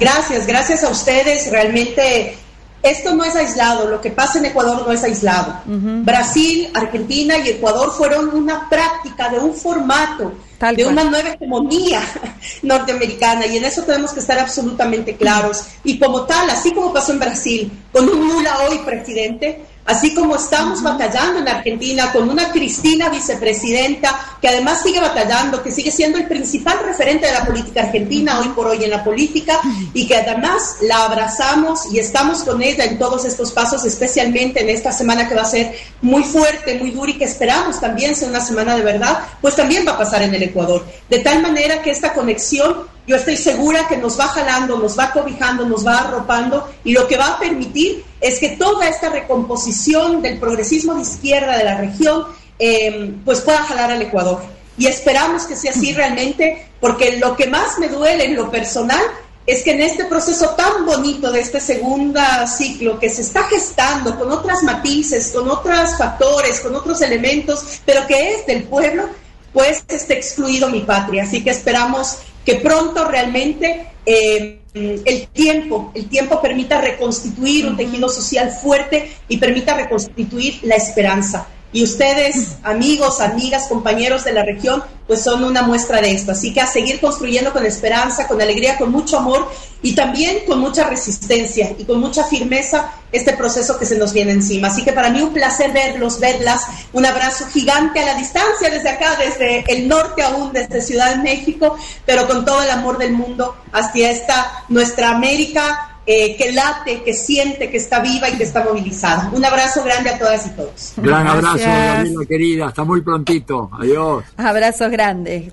Gracias, gracias a ustedes. Realmente esto no es aislado, lo que pasa en Ecuador no es aislado. Brasil, Argentina y Ecuador fueron una práctica de un formato, de una nueva hegemonía norteamericana y en eso tenemos que estar absolutamente claros. Y como tal, así como pasó en Brasil, con un Lula hoy presidente, Así como estamos batallando en Argentina con una Cristina vicepresidenta que además sigue batallando, que sigue siendo el principal referente de la política argentina hoy por hoy en la política y que además la abrazamos y estamos con ella en todos estos pasos, especialmente en esta semana que va a ser muy fuerte, muy dura y que esperamos también sea una semana de verdad, pues también va a pasar en el Ecuador. De tal manera que esta conexión yo estoy segura que nos va jalando, nos va cobijando, nos va arropando y lo que va a permitir es que toda esta recomposición del progresismo de izquierda de la región em, pues pueda jalar al Ecuador. Y esperamos que sea así realmente, porque lo que más me duele en lo personal es que en este proceso tan bonito de este segundo ciclo que se está gestando con otras matices, con otros factores, con otros elementos, pero que es del pueblo, pues esté excluido mi patria. Así que esperamos que pronto realmente eh, el tiempo, el tiempo permita reconstituir un tejido social fuerte y permita reconstituir la esperanza. Y ustedes, amigos, amigas, compañeros de la región, pues son una muestra de esto. Así que a seguir construyendo con esperanza, con alegría, con mucho amor y también con mucha resistencia y con mucha firmeza este proceso que se nos viene encima. Así que para mí un placer verlos, verlas. Un abrazo gigante a la distancia desde acá, desde el norte aún, desde Ciudad de México, pero con todo el amor del mundo hacia esta nuestra América eh, que late, que siente, que está viva y que está movilizada. Un abrazo grande a todas y todos. Gran abrazo, Gabriela querida. Hasta muy prontito. Adiós. Abrazos grandes.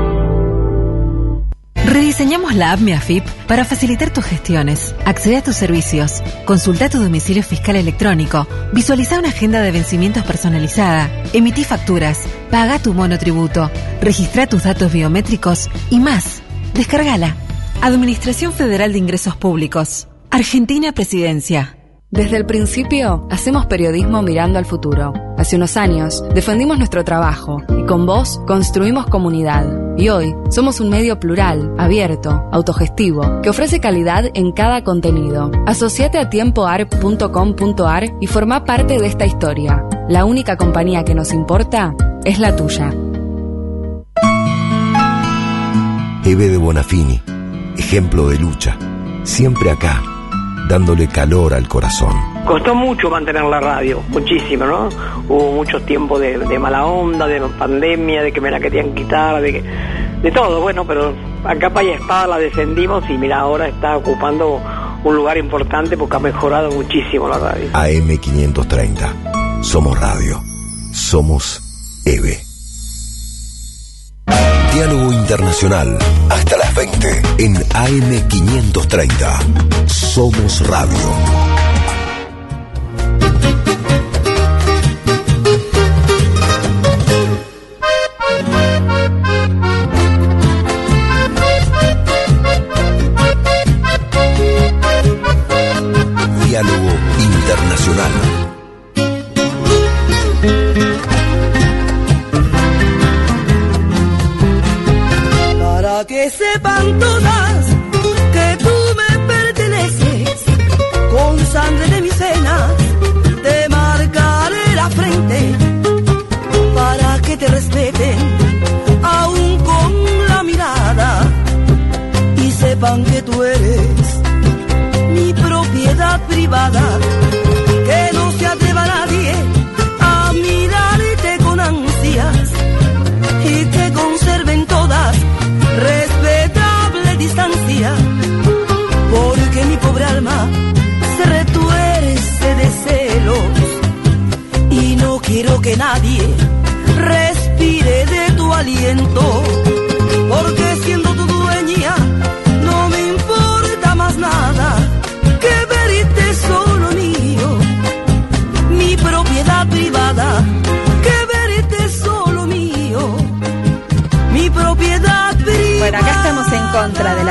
Rediseñamos la app MiAFIP para facilitar tus gestiones. Accede a tus servicios, consulta tu domicilio fiscal electrónico, visualiza una agenda de vencimientos personalizada, emití facturas, paga tu monotributo, registra tus datos biométricos y más. Descárgala. Administración Federal de Ingresos Públicos. Argentina Presidencia. Desde el principio, hacemos periodismo mirando al futuro. Hace unos años, defendimos nuestro trabajo y con vos construimos comunidad. Y hoy, somos un medio plural, abierto, autogestivo, que ofrece calidad en cada contenido. Asociate a tiempoarp.com.ar y forma parte de esta historia. La única compañía que nos importa es la tuya. Eve de Bonafini, ejemplo de lucha, siempre acá dándole calor al corazón. Costó mucho mantener la radio, muchísimo, ¿no? Hubo mucho tiempo de, mala onda, de pandemia, de que me la querían quitar, de, de todo, bueno, pero a capa y espada la defendimos y mira, ahora está ocupando un lugar importante porque ha mejorado muchísimo la radio. AM530. Somos radio. Somos EVE. Diálogo Internacional. Hasta las 20 en AM530. Somos Radio. privada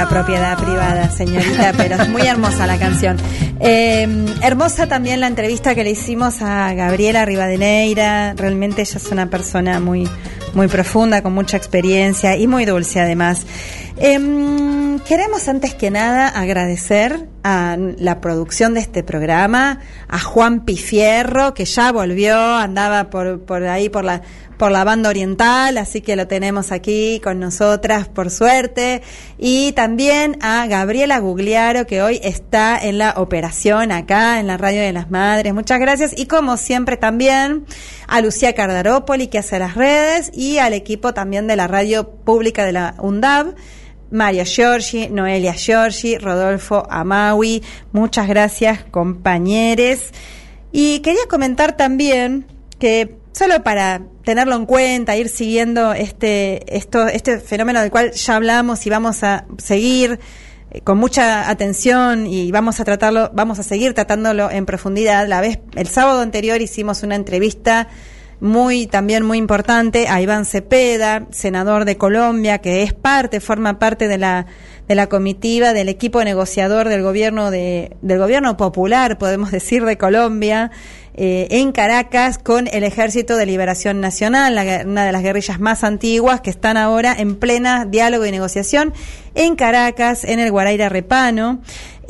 propiedad privada, señorita, pero es muy hermosa la canción. Eh, hermosa también la entrevista que le hicimos a Gabriela Rivadeneira. Realmente ella es una persona muy, muy profunda, con mucha experiencia y muy dulce además. Em, queremos antes que nada agradecer a la producción de este programa, a Juan Pifierro, que ya volvió, andaba por, por ahí por la, por la banda oriental, así que lo tenemos aquí con nosotras, por suerte. Y también a Gabriela Gugliaro, que hoy está en la operación acá en la Radio de las Madres. Muchas gracias. Y como siempre también a Lucía Cardarópoli, que hace las redes, y al equipo también de la Radio Pública de la UNDAV. Mario Giorgi, Noelia Giorgi, Rodolfo Amawi, muchas gracias compañeros. Y quería comentar también que solo para tenerlo en cuenta, ir siguiendo este, esto, este fenómeno del cual ya hablamos y vamos a seguir eh, con mucha atención y vamos a tratarlo, vamos a seguir tratándolo en profundidad. La vez, el sábado anterior hicimos una entrevista muy también muy importante a Iván Cepeda, senador de Colombia, que es parte, forma parte de la de la comitiva del equipo negociador del gobierno de del gobierno popular, podemos decir, de Colombia. Eh, en Caracas con el Ejército de Liberación Nacional, la, una de las guerrillas más antiguas que están ahora en plena diálogo y negociación en Caracas, en el Guaraira Repano.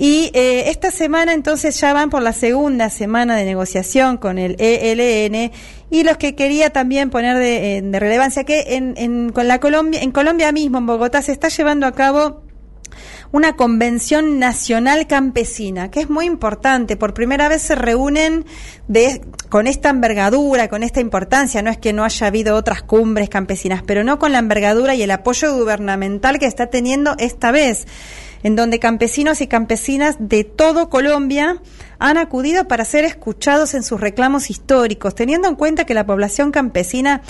Y eh, esta semana entonces ya van por la segunda semana de negociación con el ELN y los que quería también poner de, eh, de relevancia que en, en, con la Colombia, en Colombia mismo, en Bogotá, se está llevando a cabo una convención nacional campesina, que es muy importante. Por primera vez se reúnen de, con esta envergadura, con esta importancia. No es que no haya habido otras cumbres campesinas, pero no con la envergadura y el apoyo gubernamental que está teniendo esta vez, en donde campesinos y campesinas de todo Colombia han acudido para ser escuchados en sus reclamos históricos, teniendo en cuenta que la población campesina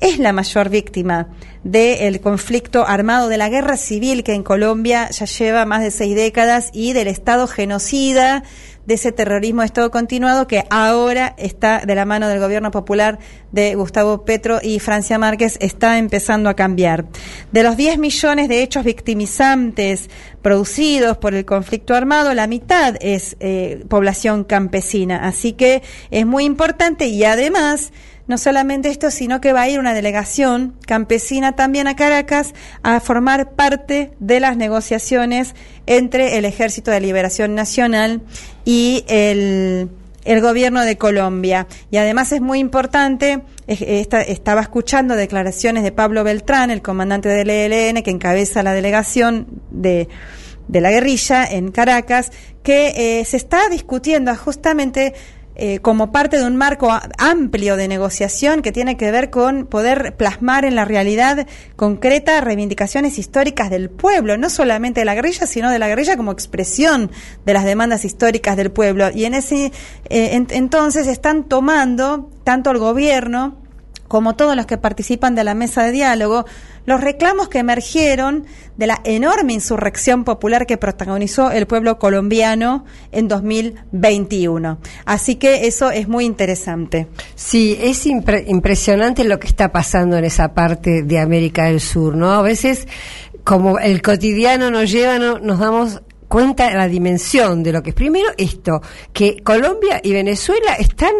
es la mayor víctima del conflicto armado, de la guerra civil que en Colombia ya lleva más de seis décadas y del Estado genocida, de ese terrorismo de Estado continuado que ahora está de la mano del gobierno popular de Gustavo Petro y Francia Márquez, está empezando a cambiar. De los 10 millones de hechos victimizantes producidos por el conflicto armado, la mitad es eh, población campesina. Así que es muy importante y además no solamente esto, sino que va a ir una delegación campesina también a Caracas a formar parte de las negociaciones entre el Ejército de Liberación Nacional y el, el gobierno de Colombia. Y además es muy importante, estaba escuchando declaraciones de Pablo Beltrán, el comandante del ELN, que encabeza la delegación de, de la guerrilla en Caracas, que eh, se está discutiendo justamente eh, como parte de un marco amplio de negociación que tiene que ver con poder plasmar en la realidad concreta reivindicaciones históricas del pueblo, no solamente de la guerrilla, sino de la guerrilla como expresión de las demandas históricas del pueblo. Y en ese eh, entonces están tomando tanto el gobierno como todos los que participan de la mesa de diálogo, los reclamos que emergieron de la enorme insurrección popular que protagonizó el pueblo colombiano en 2021. Así que eso es muy interesante. Sí, es impresionante lo que está pasando en esa parte de América del Sur, ¿no? A veces, como el cotidiano nos lleva, no, nos damos cuenta la dimensión de lo que es. Primero esto, que Colombia y Venezuela están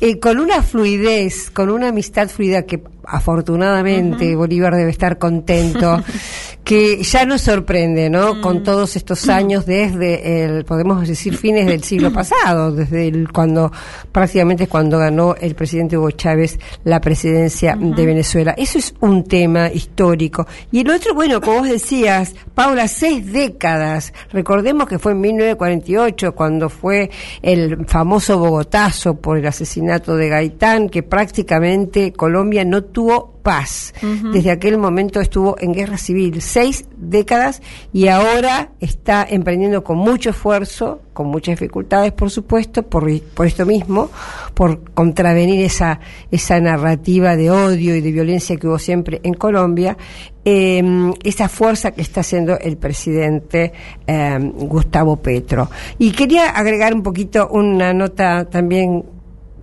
eh, con una fluidez, con una amistad fluida que afortunadamente Bolívar debe estar contento, que ya nos sorprende, ¿no? Con todos estos años desde el, podemos decir, fines del siglo pasado, desde el, cuando, prácticamente cuando ganó el presidente Hugo Chávez la presidencia de Venezuela. Eso es un tema histórico. Y el otro, bueno, como vos decías, Paula, seis décadas. Recordemos que fue en 1948 cuando fue el famoso Bogotazo por el asesinato de Gaitán, que prácticamente Colombia no tuvo paz. Desde aquel momento estuvo en guerra civil seis décadas y ahora está emprendiendo con mucho esfuerzo, con muchas dificultades, por supuesto, por, por esto mismo, por contravenir esa, esa narrativa de odio y de violencia que hubo siempre en Colombia, em, esa fuerza que está haciendo el presidente em, Gustavo Petro. Y quería agregar un poquito una nota también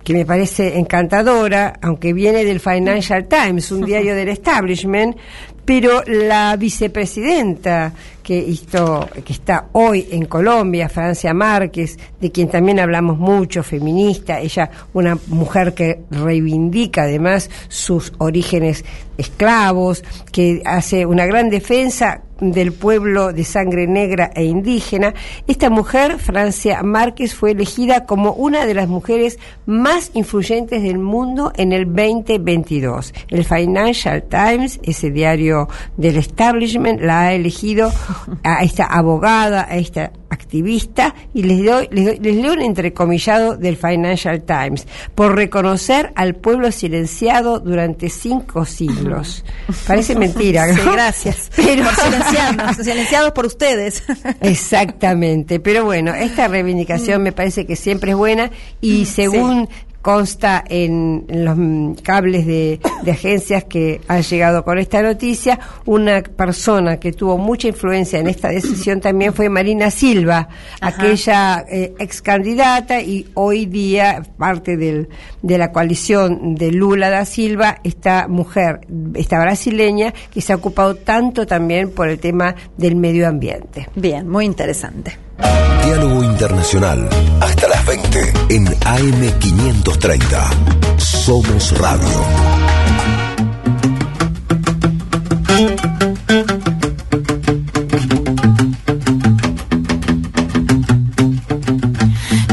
que me parece encantadora, aunque viene del Financial Times, un diario del establishment, pero la vicepresidenta que, hizo, que está hoy en Colombia, Francia Márquez, de quien también hablamos mucho, feminista, ella una mujer que reivindica además sus orígenes esclavos, que hace una gran defensa del pueblo de sangre negra e indígena. Esta mujer, Francia Márquez, fue elegida como una de las mujeres más influyentes del mundo en el 2022. El Financial Times, ese diario del establishment, la ha elegido a esta abogada, a esta activista, y les, doy, les, leo un entrecomillado del Financial Times, por reconocer al pueblo silenciado durante cinco siglos. Parece mentira, ¿no? gracias. Pero... Por silenciarnos, silenciados por ustedes. Exactamente, pero bueno, esta reivindicación me parece que siempre es buena y según consta en, los cables de, agencias que han llegado con esta noticia. Una persona que tuvo mucha influencia en esta decisión también fue Marina Silva, aquella eh, ex candidata y hoy día parte del, de la coalición de Lula da Silva, esta mujer, esta brasileña, que se ha ocupado tanto también por el tema del medio ambiente. Bien, muy interesante. Diálogo Internacional. Hasta las 20 en AM530. Somos Radio.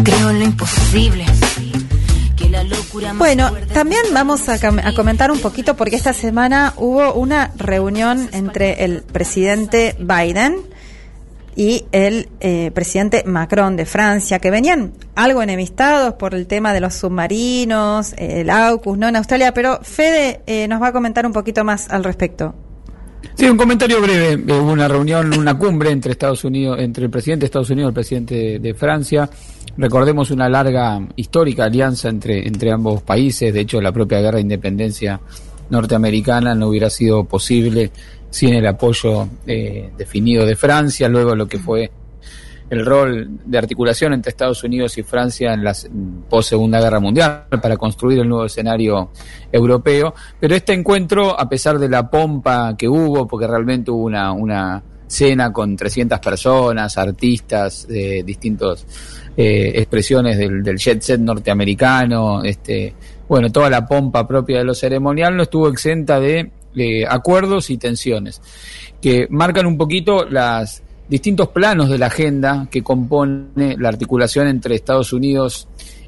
Creo en lo imposible. Bueno, también vamos a, a, comentar un poquito porque esta semana hubo una reunión entre el presidente Biden y el eh, presidente Macron de Francia, que venían algo enemistados por el tema de los submarinos, el AUKUS, ¿no? En Australia, pero Fede eh, nos va a comentar un poquito más al respecto. Sí, un comentario breve. Eh, hubo una reunión, una cumbre entre Estados Unidos, entre el presidente de Estados Unidos y el presidente de Francia. Recordemos una larga histórica alianza entre, entre ambos países. De hecho, la propia guerra de independencia norteamericana no hubiera sido posible sin el apoyo eh, definido de Francia, luego lo que fue el rol de articulación entre Estados Unidos y Francia en la post Segunda Guerra Mundial para construir el nuevo escenario europeo. Pero este encuentro, a pesar de la pompa que hubo, porque realmente hubo una, una cena con 300 personas, artistas de distintas eh, expresiones del, del, jet set norteamericano, este, bueno, toda la pompa propia de lo ceremonial no estuvo exenta de acuerdos y tensiones, que marcan un poquito los distintos planos de la agenda que compone la articulación entre Estados Unidos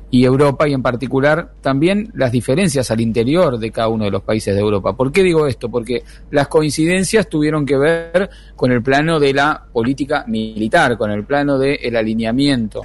y Europa y en particular también las diferencias al interior de cada uno de los países de Europa. ¿Por qué digo esto? Porque las coincidencias tuvieron que ver con el plano de la política militar, con el plano del alineamiento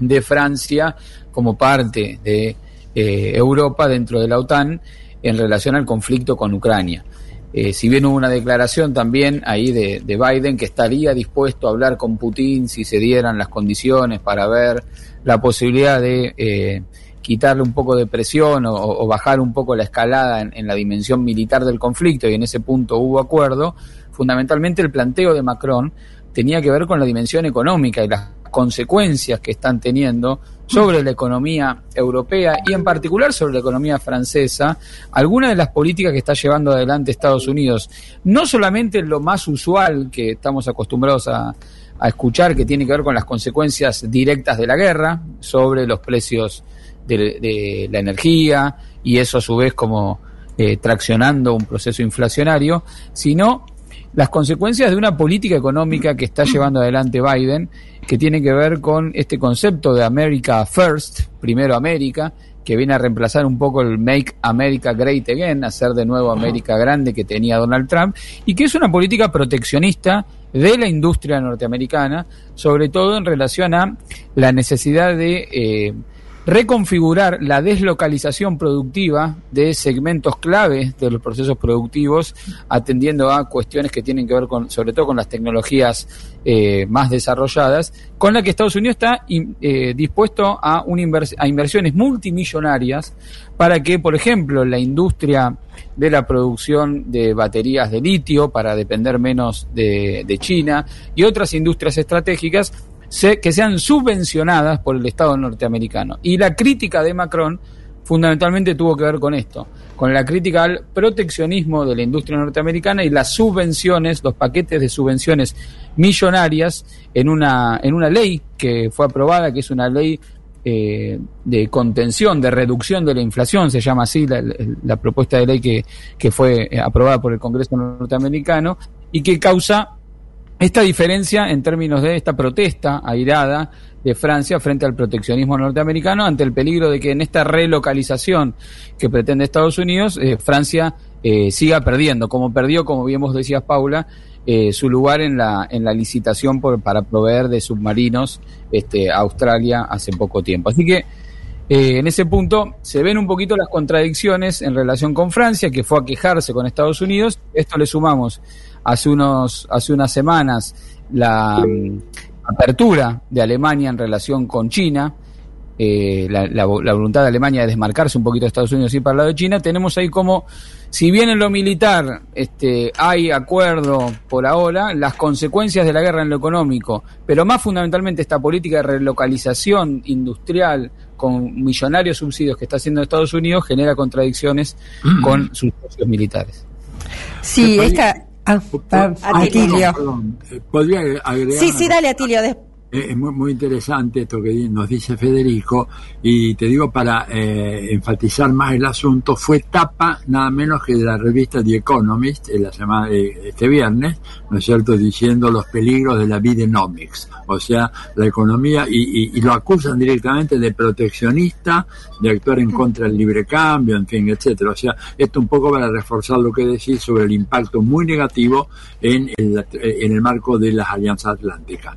de Francia como parte de eh, Europa dentro de la OTAN en relación al conflicto con Ucrania. Eh, si bien hubo una declaración también ahí de, Biden que estaría dispuesto a hablar con Putin si se dieran las condiciones para ver la posibilidad de eh, quitarle un poco de presión o, bajar un poco la escalada en, en, la dimensión militar del conflicto y en ese punto hubo acuerdo, fundamentalmente el planteo de Macron tenía que ver con la dimensión económica y las consecuencias que están teniendo sobre la economía europea y en particular sobre la economía francesa, algunas de las políticas que está llevando adelante Estados Unidos, no solamente lo más usual que estamos acostumbrados a, escuchar, que tiene que ver con las consecuencias directas de la guerra sobre los precios de, la energía y eso a su vez como eh, traccionando un proceso inflacionario, sino las consecuencias de una política económica que está llevando adelante Biden, que tiene que ver con este concepto de America First, primero América, que viene a reemplazar un poco el Make America Great Again, hacer de nuevo América grande que tenía Donald Trump, y que es una política proteccionista de la industria norteamericana, sobre todo en relación a la necesidad de eh, reconfigurar la deslocalización productiva de segmentos clave de los procesos productivos, atendiendo a cuestiones que tienen que ver con, sobre todo con las tecnologías eh, más desarrolladas, con la que Estados Unidos está eh, dispuesto a, a inversiones multimillonarias para que, por ejemplo, la industria de la producción de baterías de litio para depender menos de China y otras industrias estratégicas que sean subvencionadas por el Estado norteamericano. Y la crítica de Macron fundamentalmente tuvo que ver con esto, con la crítica al proteccionismo de la industria norteamericana y las subvenciones, los paquetes de subvenciones millonarias en una, en una ley que fue aprobada, que es una ley eh, de contención, de reducción de la inflación, se llama así la, propuesta de ley que, que fue eh, aprobada por el Congreso norteamericano y que causa esta diferencia en términos de esta protesta airada de Francia frente al proteccionismo norteamericano ante el peligro de que en esta relocalización que pretende Estados Unidos, eh, Francia eh, siga perdiendo, como perdió, como bien vos decías, Paula, eh, su lugar en la, en la licitación por, para proveer de submarinos este, a Australia hace poco tiempo. Así que en ese punto se ven un poquito las contradicciones en relación con Francia, que fue a quejarse con Estados Unidos. Esto le sumamos hace, unos, hace unas semanas la mm, apertura de Alemania en relación con China, eh, la, voluntad de Alemania de desmarcarse un poquito de Estados Unidos y para el lado de China, tenemos ahí como, si bien en lo militar este, hay acuerdo por ahora, las consecuencias de la guerra en lo económico, pero más fundamentalmente esta política de relocalización industrial con millonarios subsidios que está haciendo Estados Unidos genera contradicciones mm. con sus socios militares. Sí, esta, Ah, Atilio. Eh, podría agregar. Sí, sí, dale, Atilio. Es muy, muy interesante esto que nos dice Federico y te digo para eh, enfatizar más el asunto, fue tapa nada menos que de la revista The Economist en la semana de este viernes, ¿no es cierto?, diciendo los peligros de la Bidenomics, o sea, la economía, y, y, lo acusan directamente de proteccionista, de actuar en contra del libre cambio, en fin, etcétera. O sea, esto un poco para reforzar lo que decís sobre el impacto muy negativo en el, en el marco de las alianzas atlánticas.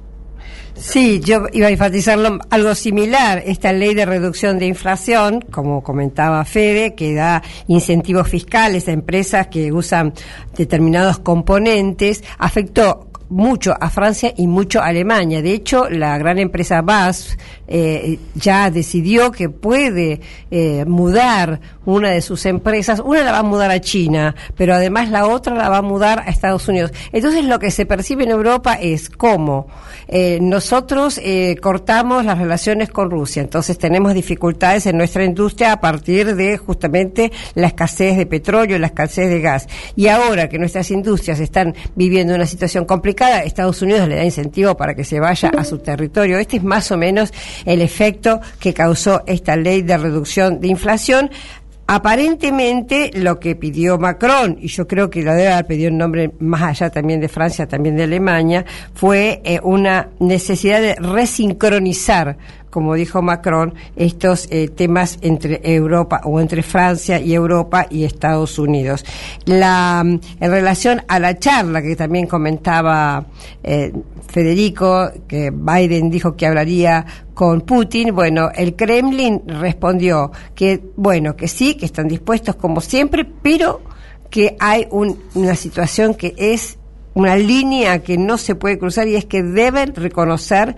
Sí, yo iba a enfatizarlo algo similar. Esta ley de reducción de inflación, como comentaba Fede, que da incentivos fiscales a empresas que usan determinados componentes, afectó mucho a Francia y mucho a Alemania. De hecho, la gran empresa BAS eh, ya decidió que puede eh, mudar una de sus empresas. Una la va a mudar a China, pero además la otra la va a mudar a Estados Unidos. Entonces, lo que se percibe en Europa es cómo eh, nosotros cortamos las relaciones con Rusia. Entonces, tenemos dificultades en nuestra industria a partir de justamente la escasez de petróleo, la escasez de gas. Y ahora que nuestras industrias están viviendo una situación complicada, Estados Unidos le da incentivo para que se vaya a su territorio. Este es más o menos el efecto que causó esta ley de reducción de inflación. Aparentemente lo que pidió Macron, y yo creo que lo debe haber pedido en nombre más allá también de Francia, también de Alemania, fue eh, una necesidad de resincronizar como dijo Macron, estos eh, temas entre Europa o entre Francia y Europa y Estados Unidos. La, mm, en relación a la charla que también comentaba eh, Federico, que Biden dijo que hablaría con Putin, bueno, el Kremlin respondió que, bueno, que sí, que están dispuestos como siempre, pero que hay una situación que es una línea que no se puede cruzar y es que deben reconocer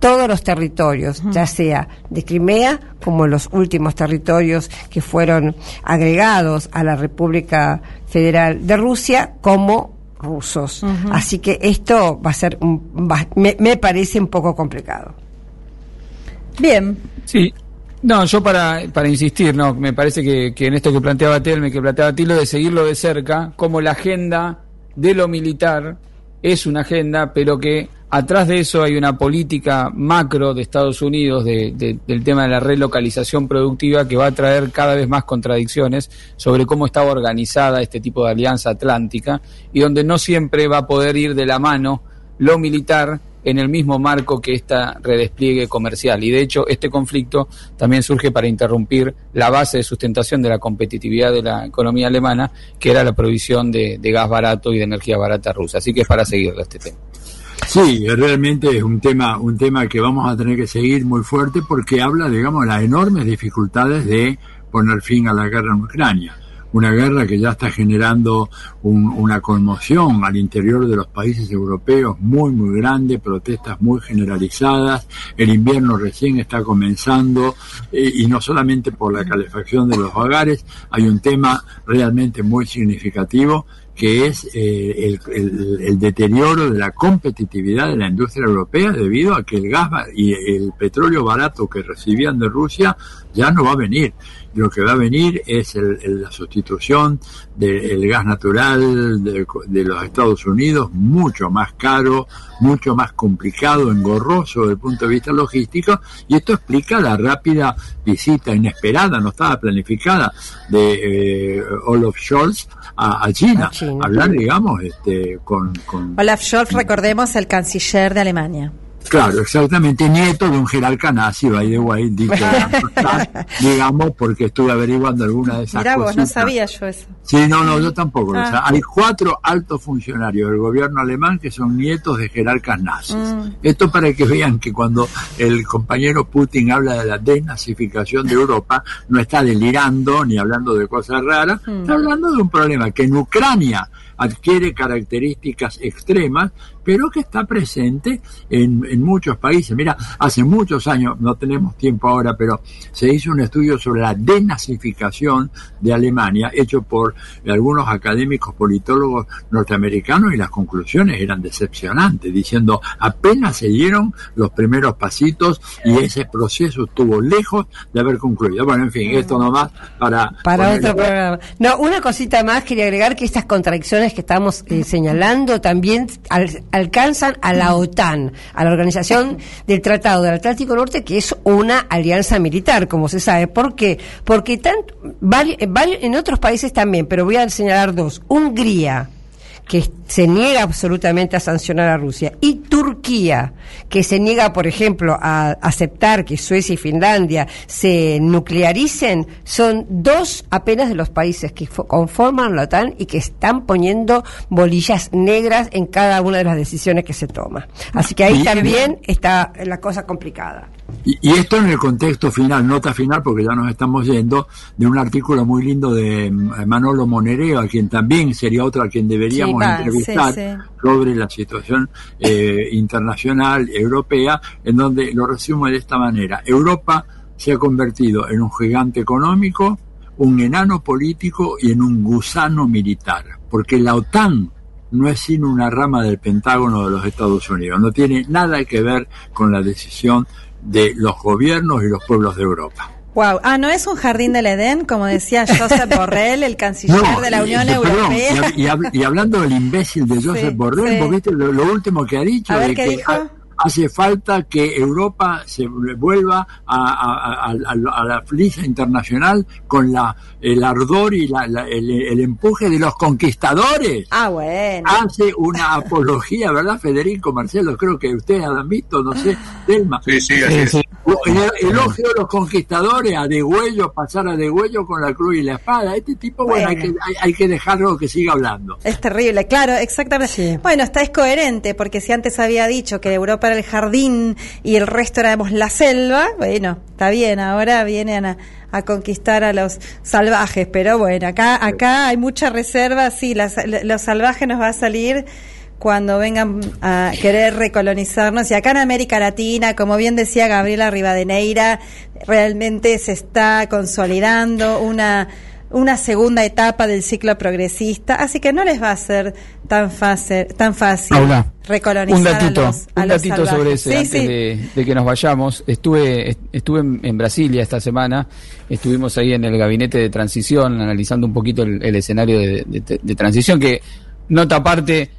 todos los territorios, ya sea de Crimea como los últimos territorios que fueron agregados a la República Federal de Rusia como rusos. Así que esto va a ser, me, parece un poco complicado. Bien. Sí, no, yo para, para insistir, no, me parece que, que en esto que planteaba Telme, que planteaba Tilo, de seguirlo de cerca, como la agenda de lo militar es una agenda, pero que Atrás de eso hay una política macro de Estados Unidos del tema de la relocalización productiva que va a traer cada vez más contradicciones sobre cómo está organizada este tipo de alianza atlántica y donde no siempre va a poder ir de la mano lo militar en el mismo marco que esta redespliegue comercial. Y de hecho, este conflicto también surge para interrumpir la base de sustentación de la competitividad de la economía alemana, que era la provisión de, de gas barato y de energía barata rusa. Así que es para seguirle este tema. Sí, realmente es un tema, un tema que vamos a tener que seguir muy fuerte porque habla, digamos, de las enormes dificultades de poner fin a la guerra en Ucrania. Una guerra que ya está generando una conmoción al interior de los países europeos muy, muy grande, protestas muy generalizadas. El invierno recién está comenzando eh, y no solamente por la calefacción de los hogares, hay un tema realmente muy significativo que es eh, el, el- el deterioro de la competitividad de la industria europea debido a que el gas y el petróleo barato que recibían de Rusia ya no va a venir. Lo que va a venir es el- el- la sustitución del gas natural de, de los Estados Unidos, mucho más caro, mucho más complicado, engorroso desde el punto de vista logístico, y esto explica la rápida visita inesperada, no estaba planificada, de eh, Olaf Scholz a, a China, A China. hablar, digamos, este, con, con Olaf Scholz, recordemos, el canciller de Alemania. Claro, exactamente, nieto de un Gerald Canassi, by the way, dicho, digamos, porque estuve averiguando algunas de esas Mirá vos, no sabía yo eso. Sí, no, no, yo tampoco. Ah. O sea, hay cuatro altos funcionarios del gobierno alemán que son nietos de Gerald Canassi. Mm. Esto para que vean que cuando el compañero Putin habla de la desnazificación de Europa, no está delirando ni hablando de cosas raras, Mm. está hablando de un problema que en Ucrania adquiere características extremas, pero que está presente en, en muchos países. Mira, hace muchos años, no tenemos tiempo ahora, pero se hizo un estudio sobre la denazificación de Alemania, hecho por algunos académicos politólogos norteamericanos, y las conclusiones eran decepcionantes, diciendo apenas se dieron los primeros pasitos y ese proceso estuvo lejos de haber concluido. Bueno, en fin, esto nomás para... Para otro programa. No, una cosita más, quería agregar que estas contradicciones que estamos eh, señalando también al- alcanzan a la OTAN, a la Organización del Tratado del Atlántico Norte, que es una alianza militar, como se sabe. ¿Por qué? Porque tanto, eh, en otros países también, pero voy a señalar dos. Hungría, que se niega absolutamente a sancionar a Rusia, y Turquía, que se niega, por ejemplo, a aceptar que Suecia y Finlandia se nuclearicen, son dos apenas de los países que fo- conforman la OTAN y que están poniendo bolillas negras en cada una de las decisiones que se toma. Así que ahí también está la cosa complicada. Y, y esto en el contexto final, nota final, porque ya nos estamos yendo, de un artículo muy lindo de mm, Manolo Monereo, a quien también sería otro a quien deberíamos Sí, va, entrevistar sí, sí. sobre la situación eh, internacional, europea, en donde lo resumo de esta manera. Europa se ha convertido en un gigante económico, un enano político y en un gusano militar, porque la OTAN no es sino una rama del Pentágono de los Estados Unidos, no tiene nada que ver con la decisión de los gobiernos y los pueblos de Europa. Wow. Ah, ¿no es un jardín del Edén, como decía Josep Borrell, el canciller de la Unión y- perdón, Europea? y hab- y, hab- y hablando del imbécil de Joseph Sí, Borrell, sí. ¿vos viste lo, lo último que ha dicho? A ver, de ¿qué que dijo? Hace falta que Europa se vuelva a, a- a- a- a la flisa internacional con la, el ardor y la- la- el, el empuje de los conquistadores. Ah, bueno. Hace una apología, ¿verdad, Federico, Marcelo? Creo que ustedes han visto, no sé, Delma. Sí, sí, así es. El elogio de los conquistadores a degüello, pasar a degüello con la cruz y la espada. Este tipo, bueno, hay, que, hay, hay que dejarlo que siga hablando. Es terrible, claro, exactamente. Bueno, está es coherente, porque si antes había dicho que Europa el jardín y el resto éramos la selva, bueno, está bien, ahora vienen a, a conquistar a los salvajes, pero bueno, acá acá hay mucha reserva, sí, las- los salvajes nos va a salir cuando vengan a querer recolonizarnos. Y acá en América Latina, como bien decía Gabriela Rivadeneira, realmente se está consolidando una una segunda etapa del ciclo progresista, así que no les va a ser tan fácil, tan fácil recolonizar un datito, a los, a un los datito sobre ese Sí, antes sí. De, de que nos vayamos. Estuve estuve en, en Brasilia esta semana, estuvimos ahí en el gabinete de transición analizando un poquito el, el escenario de, de- de transición que nota aparte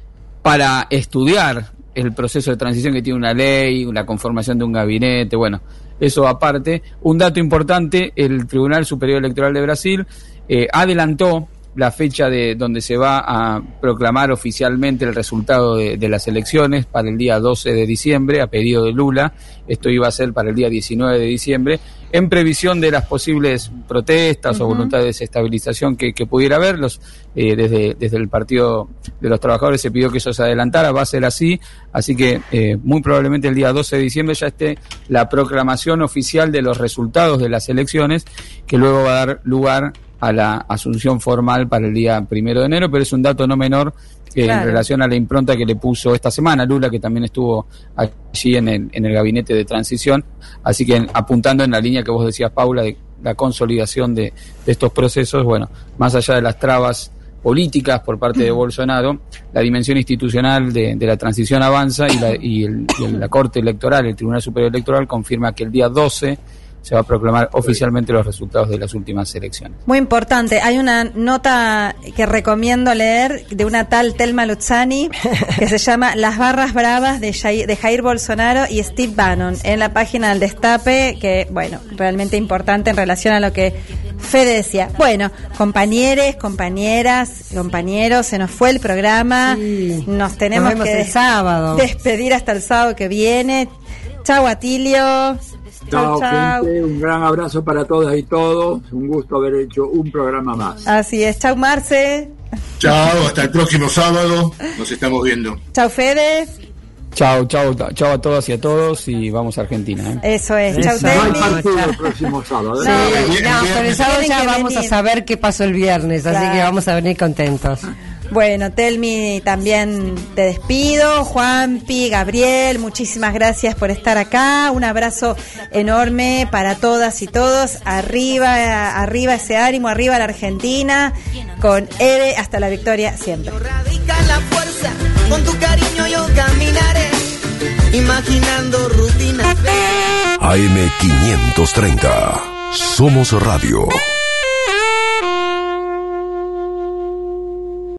para estudiar el proceso de transición que tiene una ley, la conformación de un gabinete, bueno, eso aparte. Un dato importante, el Tribunal Superior Electoral de Brasil eh, adelantó la fecha de donde se va a proclamar oficialmente el resultado de, de las elecciones para el día 12 de diciembre a pedido de Lula. Esto iba a ser para el día 19 de diciembre en previsión de las posibles protestas o Ujú. voluntad de desestabilización que, que pudiera haber. Los, eh, desde, desde el Partido de los Trabajadores se pidió que eso se adelantara, va a ser así, así que eh, muy probablemente el día 12 de diciembre ya esté la proclamación oficial de los resultados de las elecciones, que luego va a dar lugar a la asunción formal para el día primero de enero, pero es un dato no menor eh, Claro. en relación a la impronta que le puso esta semana Lula, que también estuvo allí en el, en el gabinete de transición, así que en- apuntando en la línea que vos decías, Paula, de la consolidación de, de estos procesos, bueno, más allá de las trabas políticas por parte de Bolsonaro, la dimensión institucional de, de la transición avanza y, la, y, el, y la Corte Electoral, el Tribunal Superior Electoral, confirma que el día 12 se va a proclamar oficialmente los resultados de las últimas elecciones. Muy importante. Hay una nota que recomiendo leer de una tal Telma Luzzani que se llama Las barras bravas de Jair, de Jair Bolsonaro y Steve Bannon en la página del Destape, que, bueno, realmente importante en relación a lo que Fede decía. Bueno, compañeros, compañeras, compañeros, se nos fue el programa. Nos tenemos Nos que el sábado. despedir hasta el sábado que viene. Chau, Atilio. Chao, chau. gente. Un gran abrazo para todas y todos. Un gusto haber hecho un programa más. Así es. Chau, Marce. Chao, hasta el próximo sábado. Nos estamos viendo. Chau, Fede. Chao, chao, chao a todas y a todos y vamos a Argentina. ¿eh? Eso es. Chau, No hay partido el próximo sábado. ¿eh? Sí, no, pero el sábado ya vamos a saber qué pasó el viernes, así Claro. que vamos a venir contentos. Bueno, Telmi, también te despido. Juanpi, Gabriel, muchísimas gracias por estar acá. Un abrazo enorme para todas y todos. Arriba, arriba ese ánimo, arriba la Argentina. Con Eve hasta la victoria siempre. Radica la fuerza, con tu cariño yo caminaré, imaginando rutinas. AM530. Somos Radio.